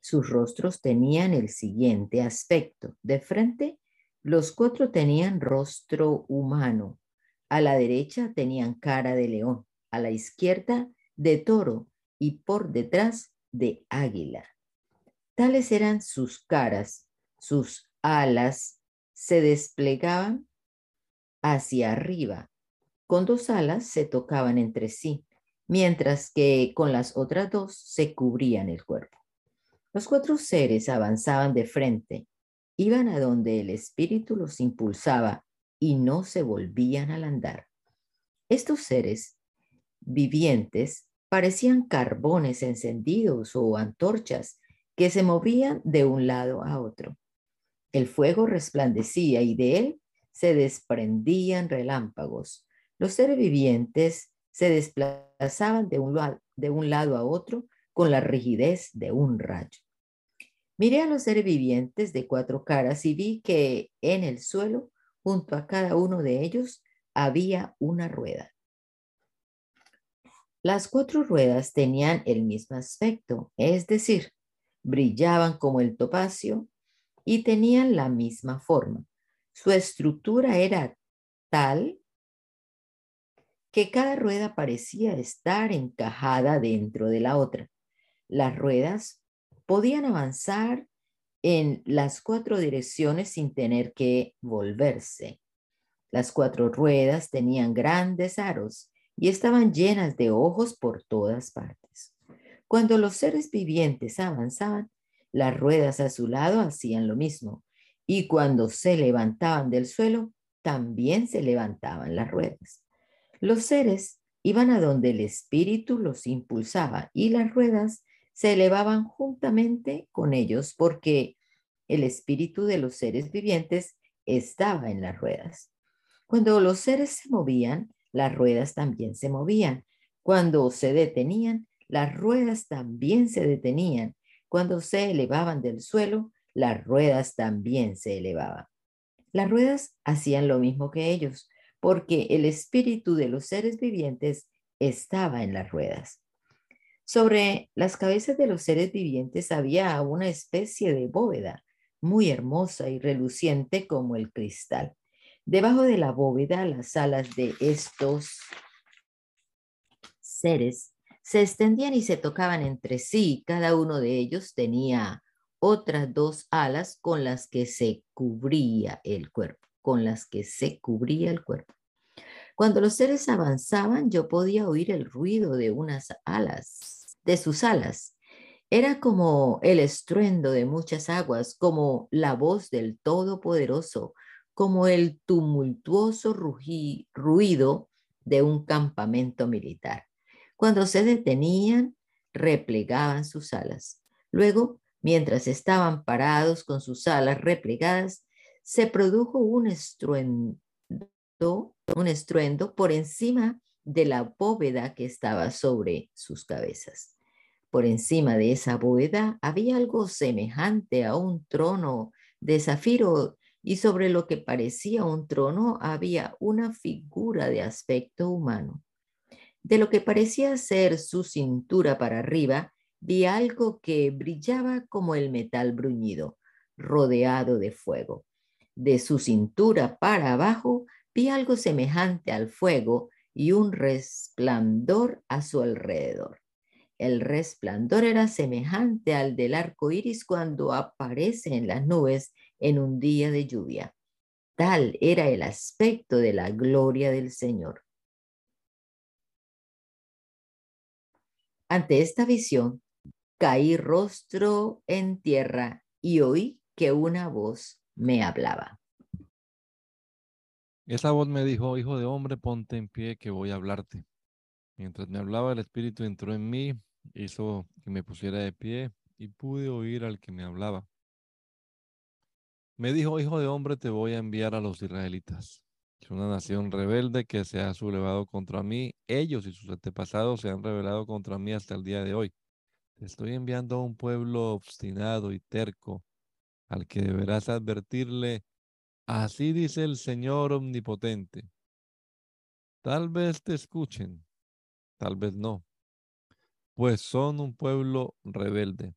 Sus rostros tenían el siguiente aspecto. De frente, los cuatro tenían rostro humano, a la derecha tenían cara de león, a la izquierda de toro y por detrás de águila. Tales eran sus caras, sus alas se desplegaban hacia arriba. Con dos alas se tocaban entre sí, mientras que con las otras dos se cubrían el cuerpo. Los cuatro seres avanzaban de frente, iban a donde el espíritu los impulsaba y no se volvían al andar. Estos seres vivientes parecían carbones encendidos o antorchas que se movían de un lado a otro. El fuego resplandecía y de él se desprendían relámpagos. Los seres vivientes se desplazaban de un, de un lado a otro con la rigidez de un rayo. Miré a los seres vivientes de cuatro caras y vi que en el suelo Junto a cada uno de ellos había una rueda. Las cuatro ruedas tenían el mismo aspecto, es decir, brillaban como el topacio y tenían la misma forma. Su estructura era tal que cada rueda parecía estar encajada dentro de la otra. Las ruedas podían avanzar en las cuatro direcciones sin tener que volverse. Las cuatro ruedas tenían grandes aros y estaban llenas de ojos por todas partes. Cuando los seres vivientes avanzaban, las ruedas a su lado hacían lo mismo, y cuando se levantaban del suelo, también se levantaban las ruedas. Los seres iban a donde el espíritu los impulsaba y las ruedas se elevaban juntamente con ellos porque el espíritu de los seres vivientes estaba en las ruedas. Cuando los seres se movían, las ruedas también se movían. Cuando se detenían, las ruedas también se detenían. Cuando se elevaban del suelo, las ruedas también se elevaban. Las ruedas hacían lo mismo que ellos, porque el espíritu de los seres vivientes estaba en las ruedas. Sobre las cabezas de los seres vivientes había una especie de bóveda, muy hermosa y reluciente como el cristal. Debajo de la bóveda, las alas de estos seres se extendían y se tocaban entre sí. Cada uno de ellos tenía otras dos alas con las que se cubría el cuerpo, con las que se cubría el cuerpo. Cuando los seres avanzaban, yo podía oír el ruido de unas alas, de sus alas. Era como el estruendo de muchas aguas, como la voz del Todopoderoso, como el tumultuoso ruido de un campamento militar. Cuando se detenían, replegaban sus alas. Luego, mientras estaban parados con sus alas replegadas, se produjo un estruendo, un estruendo por encima de la bóveda que estaba sobre sus cabezas. Por encima de esa bóveda había algo semejante a un trono de zafiro y sobre lo que parecía un trono había una figura de aspecto humano. De lo que parecía ser su cintura para arriba, vi algo que brillaba como el metal bruñido, rodeado de fuego. De su cintura para abajo vi algo semejante al fuego y un resplandor a su alrededor. El resplandor era semejante al del arco iris cuando aparece en las nubes en un día de lluvia. Tal era el aspecto de la gloria del Señor. Ante esta visión, caí rostro en tierra y oí que una voz me hablaba. Esa voz me dijo, hijo de hombre, ponte en pie que voy a hablarte. Mientras me hablaba, el Espíritu entró en mí, hizo que me pusiera de pie y pude oír al que me hablaba. Me dijo, hijo de hombre, te voy a enviar a los israelitas. Es una nación rebelde que se ha sublevado contra mí. Ellos y sus antepasados se han rebelado contra mí hasta el día de hoy. Te estoy enviando a un pueblo obstinado y terco, al que deberás advertirle, así dice el Señor omnipotente. Tal vez te escuchen, tal vez no, pues son un pueblo rebelde,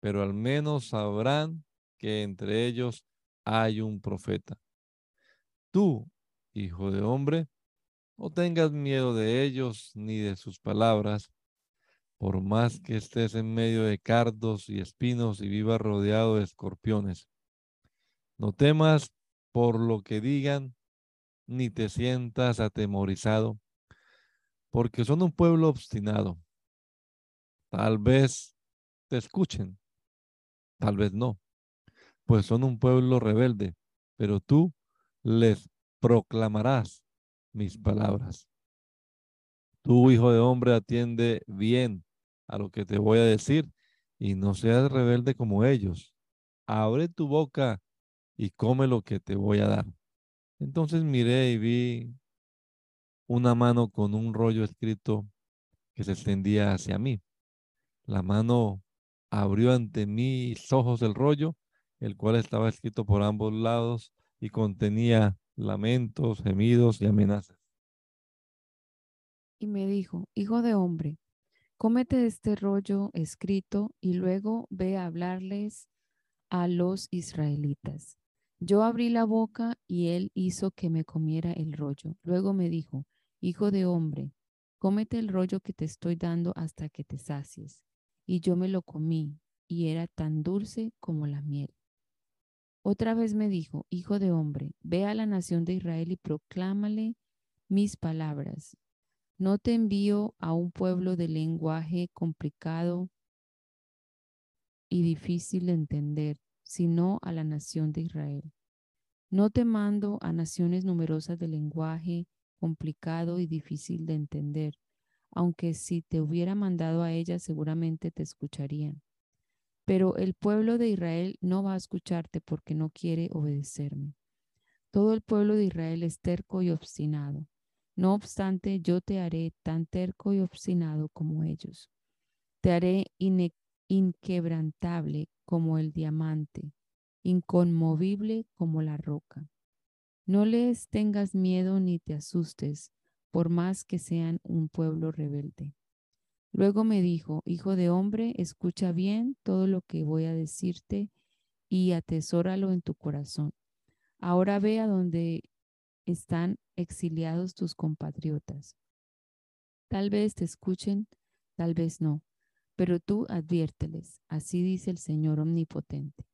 pero al menos sabrán que entre ellos hay un profeta. Tú, hijo de hombre, no tengas miedo de ellos ni de sus palabras, por más que estés en medio de cardos y espinos y vivas rodeado de escorpiones. No temas por lo que digan, ni te sientas atemorizado, porque son un pueblo obstinado. Tal vez te escuchen, tal vez no pues son un pueblo rebelde, pero tú les proclamarás mis palabras. Tú, hijo de hombre, atiende bien a lo que te voy a decir y no seas rebelde como ellos. Abre tu boca y come lo que te voy a dar. Entonces miré y vi una mano con un rollo escrito que se extendía hacia mí. La mano abrió ante mis ojos el rollo el cual estaba escrito por ambos lados y contenía lamentos, gemidos y amenazas. Y me dijo, hijo de hombre, cómete este rollo escrito y luego ve a hablarles a los israelitas. Yo abrí la boca y él hizo que me comiera el rollo. Luego me dijo, hijo de hombre, cómete el rollo que te estoy dando hasta que te sacies. Y yo me lo comí y era tan dulce como la miel. Otra vez me dijo, Hijo de hombre, ve a la nación de Israel y proclámale mis palabras. No te envío a un pueblo de lenguaje complicado y difícil de entender, sino a la nación de Israel. No te mando a naciones numerosas de lenguaje complicado y difícil de entender, aunque si te hubiera mandado a ellas seguramente te escucharían. Pero el pueblo de Israel no va a escucharte porque no quiere obedecerme. Todo el pueblo de Israel es terco y obstinado. No obstante, yo te haré tan terco y obstinado como ellos. Te haré inquebrantable como el diamante, inconmovible como la roca. No les tengas miedo ni te asustes, por más que sean un pueblo rebelde. Luego me dijo, Hijo de hombre, escucha bien todo lo que voy a decirte y atesóralo en tu corazón. Ahora ve a donde están exiliados tus compatriotas. Tal vez te escuchen, tal vez no, pero tú adviérteles, así dice el Señor omnipotente.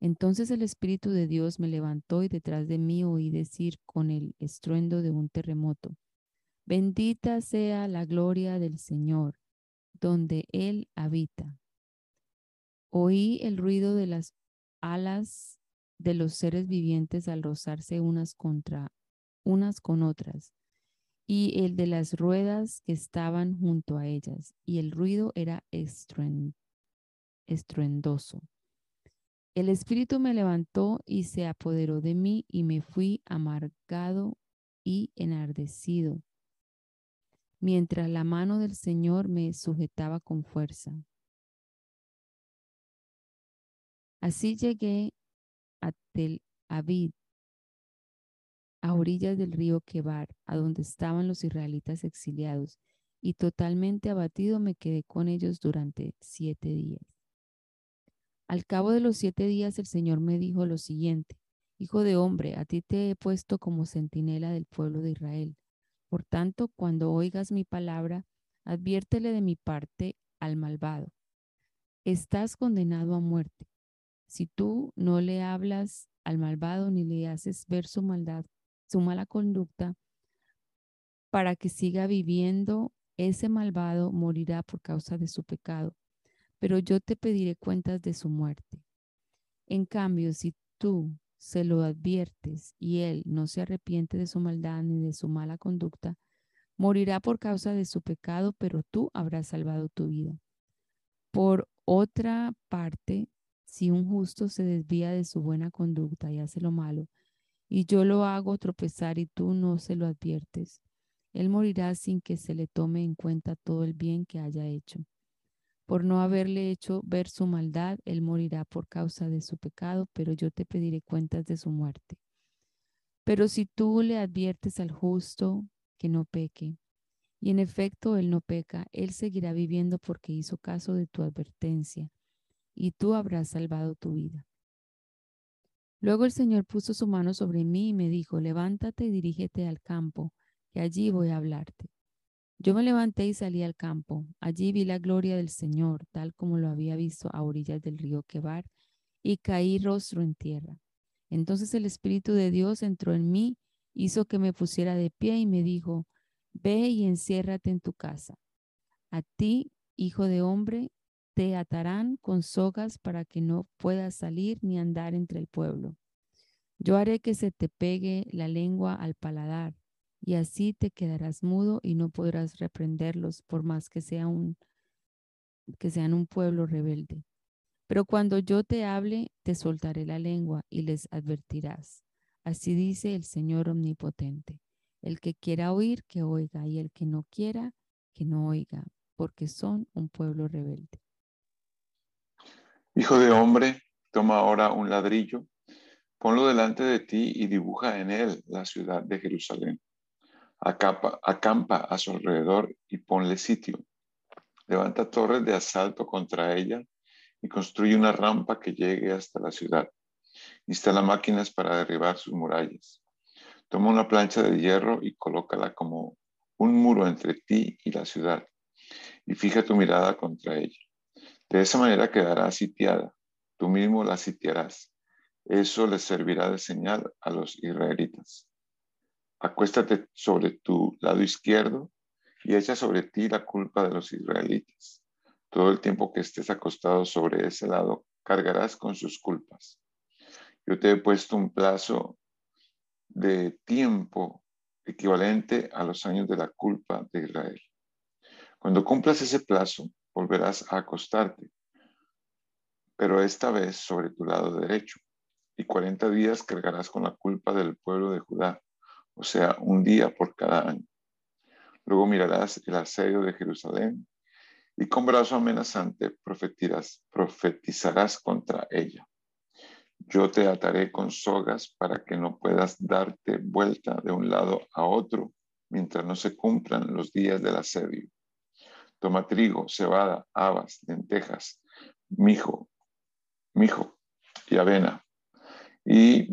Entonces el Espíritu de Dios me levantó y detrás de mí oí decir con el estruendo de un terremoto, Bendita sea la gloria del Señor, donde Él habita. Oí el ruido de las alas de los seres vivientes al rozarse unas contra unas con otras, y el de las ruedas que estaban junto a ellas, y el ruido era estruendoso. El Espíritu me levantó y se apoderó de mí, y me fui amargado y enardecido, mientras la mano del Señor me sujetaba con fuerza. Así llegué a Tel Avid, a orillas del río Quebar, a donde estaban los israelitas exiliados, y totalmente abatido me quedé con ellos durante siete días. Al cabo de los siete días el Señor me dijo lo siguiente, Hijo de hombre, a ti te he puesto como centinela del pueblo de Israel. Por tanto, cuando oigas mi palabra, adviértele de mi parte al malvado. Estás condenado a muerte. Si tú no le hablas al malvado ni le haces ver su maldad, su mala conducta, para que siga viviendo, ese malvado morirá por causa de su pecado, pero yo te pediré cuentas de su muerte. En cambio, si tú se lo adviertes y él no se arrepiente de su maldad ni de su mala conducta, morirá por causa de su pecado, pero tú habrás salvado tu vida. Por otra parte, si un justo se desvía de su buena conducta y hace lo malo, y yo lo hago tropezar y tú no se lo adviertes. Él morirá sin que se le tome en cuenta todo el bien que haya hecho. Por no haberle hecho ver su maldad, él morirá por causa de su pecado, pero yo te pediré cuentas de su muerte. Pero si tú le adviertes al justo que no peque, y en efecto él no peca, él seguirá viviendo porque hizo caso de tu advertencia, y tú habrás salvado tu vida. Luego el Señor puso su mano sobre mí y me dijo, levántate y dirígete al campo, que allí voy a hablarte. Yo me levanté y salí al campo. Allí vi la gloria del Señor, tal como lo había visto a orillas del río Quebar, y caí rostro en tierra. Entonces el Espíritu de Dios entró en mí, hizo que me pusiera de pie y me dijo, ve y enciérrate en tu casa. A ti, hijo de hombre, te atarán con sogas para que no puedas salir ni andar entre el pueblo. Yo haré que se te pegue la lengua al paladar, y así te quedarás mudo y no podrás reprenderlos por más que, sea un, que sean un pueblo rebelde. Pero cuando yo te hable, te soltaré la lengua y les advertirás. Así dice el Señor Omnipotente. El que quiera oír, que oiga, y el que no quiera, que no oiga, porque son un pueblo rebelde. Hijo de hombre, toma ahora un ladrillo, ponlo delante de ti y dibuja en él la ciudad de Jerusalén. Acampa, a su alrededor y ponle sitio. Levanta torres de asalto contra ella y construye una rampa que llegue hasta la ciudad. Instala máquinas para derribar sus murallas. Toma una plancha de hierro y colócala como un muro entre ti y la ciudad. Y fija tu mirada contra ella. De esa manera quedará sitiada. Tú mismo la sitiarás. Eso les servirá de señal a los israelitas. Acuéstate sobre tu lado izquierdo y echa sobre ti la culpa de los israelitas. Todo el tiempo que estés acostado sobre ese lado, cargarás con sus culpas. Yo te he puesto un plazo de tiempo equivalente a los años de la culpa de Israel. Cuando cumplas ese plazo, volverás a acostarte, pero esta vez sobre tu lado derecho, y cuarenta días cargarás con la culpa del pueblo de Judá, o sea, un día por cada año. Luego mirarás el asedio de Jerusalén y con brazo amenazante profetizarás contra ella. Yo te ataré con sogas para que no puedas darte vuelta de un lado a otro mientras no se cumplan los días del asedio. Toma trigo, cebada, habas, lentejas, mijo, mijo y avena. Y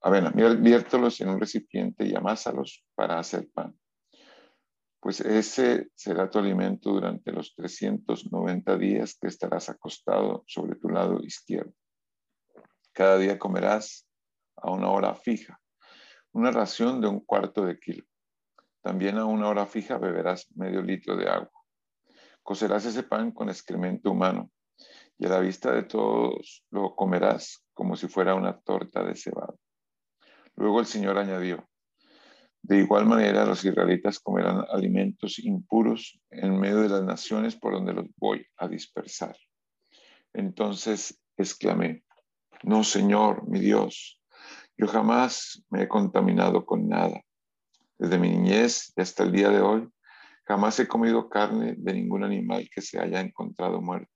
avena, viértelos en un recipiente y amásalos para hacer pan. Pues ese será tu alimento durante los 390 días que estarás acostado sobre tu lado izquierdo. Cada día comerás a una hora fija, una ración de un cuarto de kilo También a una hora fija beberás medio litro de agua. Cocerás ese pan con excremento humano y a la vista de todos lo comerás como si fuera una torta de cebada. Luego el Señor añadió, de igual manera los israelitas comerán alimentos impuros en medio de las naciones por donde los voy a dispersar. Entonces exclamé, no Señor, mi Dios, yo jamás me he contaminado con nada. Desde mi niñez hasta el día de hoy, jamás he comido carne de ningún animal que se haya encontrado muerto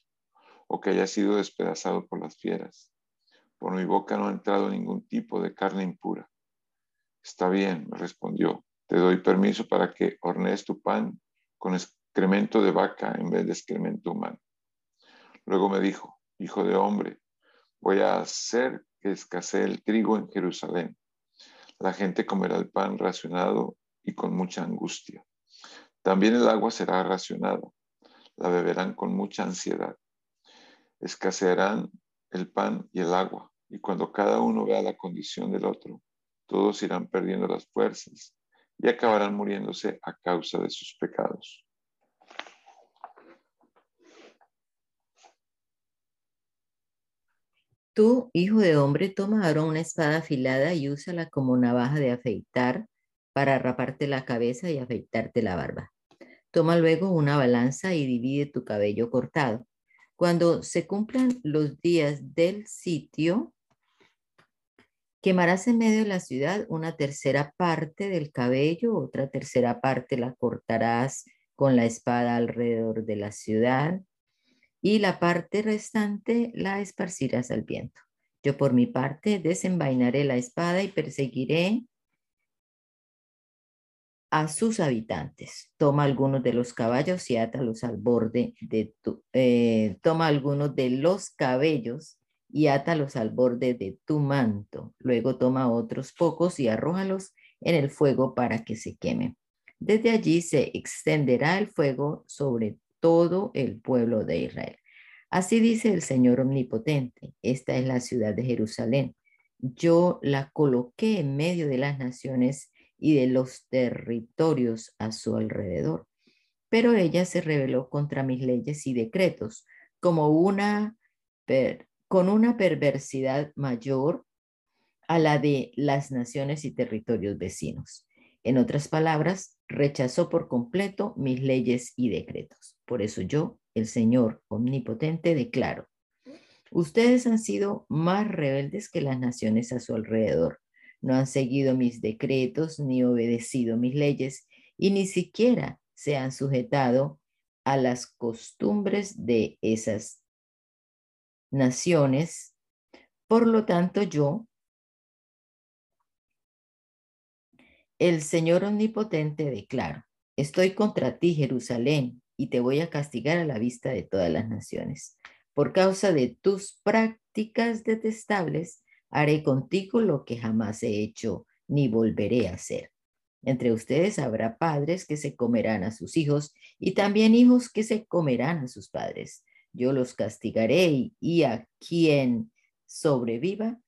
o que haya sido despedazado por las fieras. Por mi boca no ha entrado ningún tipo de carne impura. Está bien, me respondió. Te doy permiso para que hornees tu pan con excremento de vaca en vez de excremento humano. Luego me dijo, hijo de hombre, voy a hacer que escasee el trigo en Jerusalén. La gente comerá el pan racionado y con mucha angustia. También el agua será racionada. La beberán con mucha ansiedad escasearán el pan y el agua, y cuando cada uno vea la condición del otro, todos irán perdiendo las fuerzas y acabarán muriéndose a causa de sus pecados. Tú, hijo de hombre, toma ahora una espada afilada y úsala como navaja de afeitar para raparte la cabeza y afeitarte la barba. Toma luego una balanza y divide tu cabello cortado cuando se cumplan los días del sitio, quemarás en medio de la ciudad una tercera parte del cabello, otra tercera parte la cortarás con la espada alrededor de la ciudad y la parte restante la esparcirás al viento. Yo por mi parte desenvainaré la espada y perseguiré a sus habitantes. Toma algunos de los caballos y átalos al borde de tu, eh, toma algunos de los cabellos y átalos al borde de tu manto. Luego toma otros pocos y arrójalos en el fuego para que se quemen. Desde allí se extenderá el fuego sobre todo el pueblo de Israel. Así dice el Señor Omnipotente. Esta es la ciudad de Jerusalén. Yo la coloqué en medio de las naciones y de los territorios a su alrededor. Pero ella se rebeló contra mis leyes y decretos como una con una perversidad mayor a la de las naciones y territorios vecinos. En otras palabras, rechazó por completo mis leyes y decretos. Por eso yo, el Señor Omnipotente, declaro, ustedes han sido más rebeldes que las naciones a su alrededor no han seguido mis decretos ni obedecido mis leyes y ni siquiera se han sujetado a las costumbres de esas naciones. Por lo tanto, yo, el Señor Omnipotente, declaro, estoy contra ti, Jerusalén, y te voy a castigar a la vista de todas las naciones. Por causa de tus prácticas detestables, haré contigo lo que jamás he hecho ni volveré a hacer. Entre ustedes habrá padres que se comerán a sus hijos y también hijos que se comerán a sus padres. Yo los castigaré y, a quien sobreviva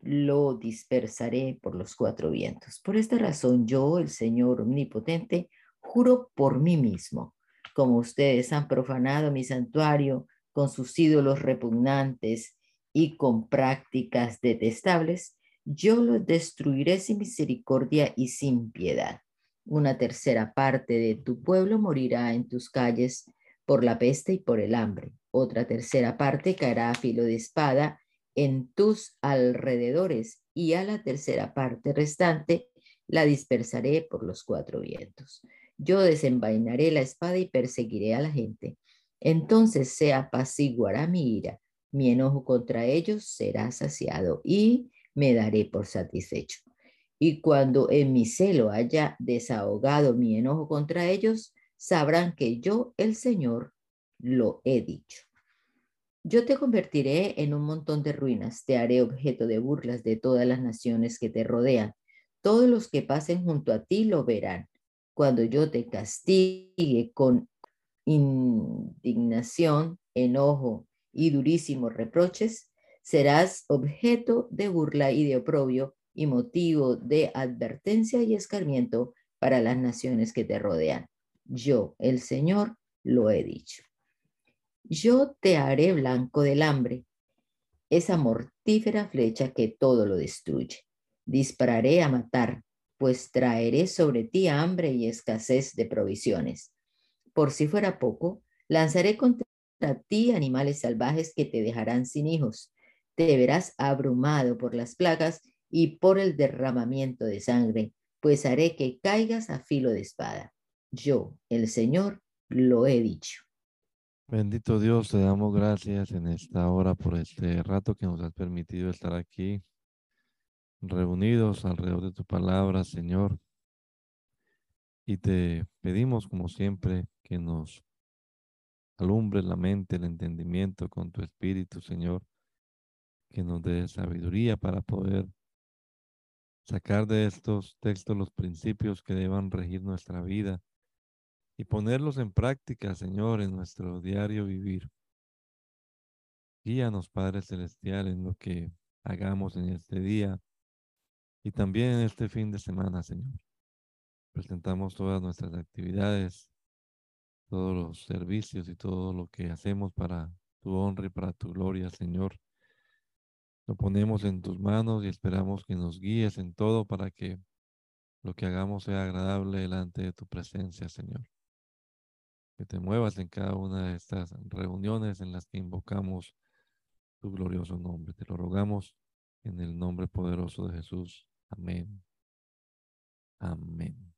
lo dispersaré por los cuatro vientos. Por esta razón yo, el Señor Omnipotente, juro por mí mismo, como ustedes han profanado mi santuario con sus ídolos repugnantes y con prácticas detestables, yo los destruiré sin misericordia y sin piedad. Una tercera parte de tu pueblo morirá en tus calles por la peste y por el hambre. Otra tercera parte caerá a filo de espada en tus alrededores y a la tercera parte restante la dispersaré por los cuatro vientos. Yo desenvainaré la espada y perseguiré a la gente. Entonces se apaciguará mi ira mi enojo contra ellos será saciado y me daré por satisfecho. Y cuando en mi celo haya desahogado mi enojo contra ellos, sabrán que yo, el Señor, lo he dicho. Yo te convertiré en un montón de ruinas, te haré objeto de burlas de todas las naciones que te rodean. Todos los que pasen junto a ti lo verán. Cuando yo te castigue con indignación, enojo y durísimos reproches, serás objeto de burla y de oprobio y motivo de advertencia y escarmiento para las naciones que te rodean. Yo, el Señor, lo he dicho. Yo te haré blanco del hambre, esa mortífera flecha que todo lo destruye. Dispararé a matar, pues traeré sobre ti hambre y escasez de provisiones. Por si fuera poco, lanzaré contra ti animales salvajes que te dejarán sin hijos. Te verás abrumado por las plagas y por el derramamiento de sangre, pues haré que caigas a filo de espada. Yo, el Señor, lo he dicho. Bendito Dios, te damos gracias en esta hora por este rato que nos has permitido estar aquí, reunidos alrededor de tu palabra, Señor. Y te pedimos, como siempre, que nos alumbre la mente, el entendimiento con tu Espíritu, Señor, que nos dé sabiduría para poder sacar de estos textos los principios que deban regir nuestra vida y ponerlos en práctica, Señor, en nuestro diario vivir. Guíanos, Padre Celestial, en lo que hagamos en este día y también en este fin de semana, Señor. Presentamos todas nuestras actividades, todos los servicios y todo lo que hacemos para tu honra y para tu gloria, Señor. Lo ponemos en tus manos y esperamos que nos guíes en todo para que lo que hagamos sea agradable delante de tu presencia, Señor. Que te muevas en cada una de estas reuniones en las que invocamos tu glorioso nombre. Te lo rogamos en el nombre poderoso de Jesús. Amén. Amén.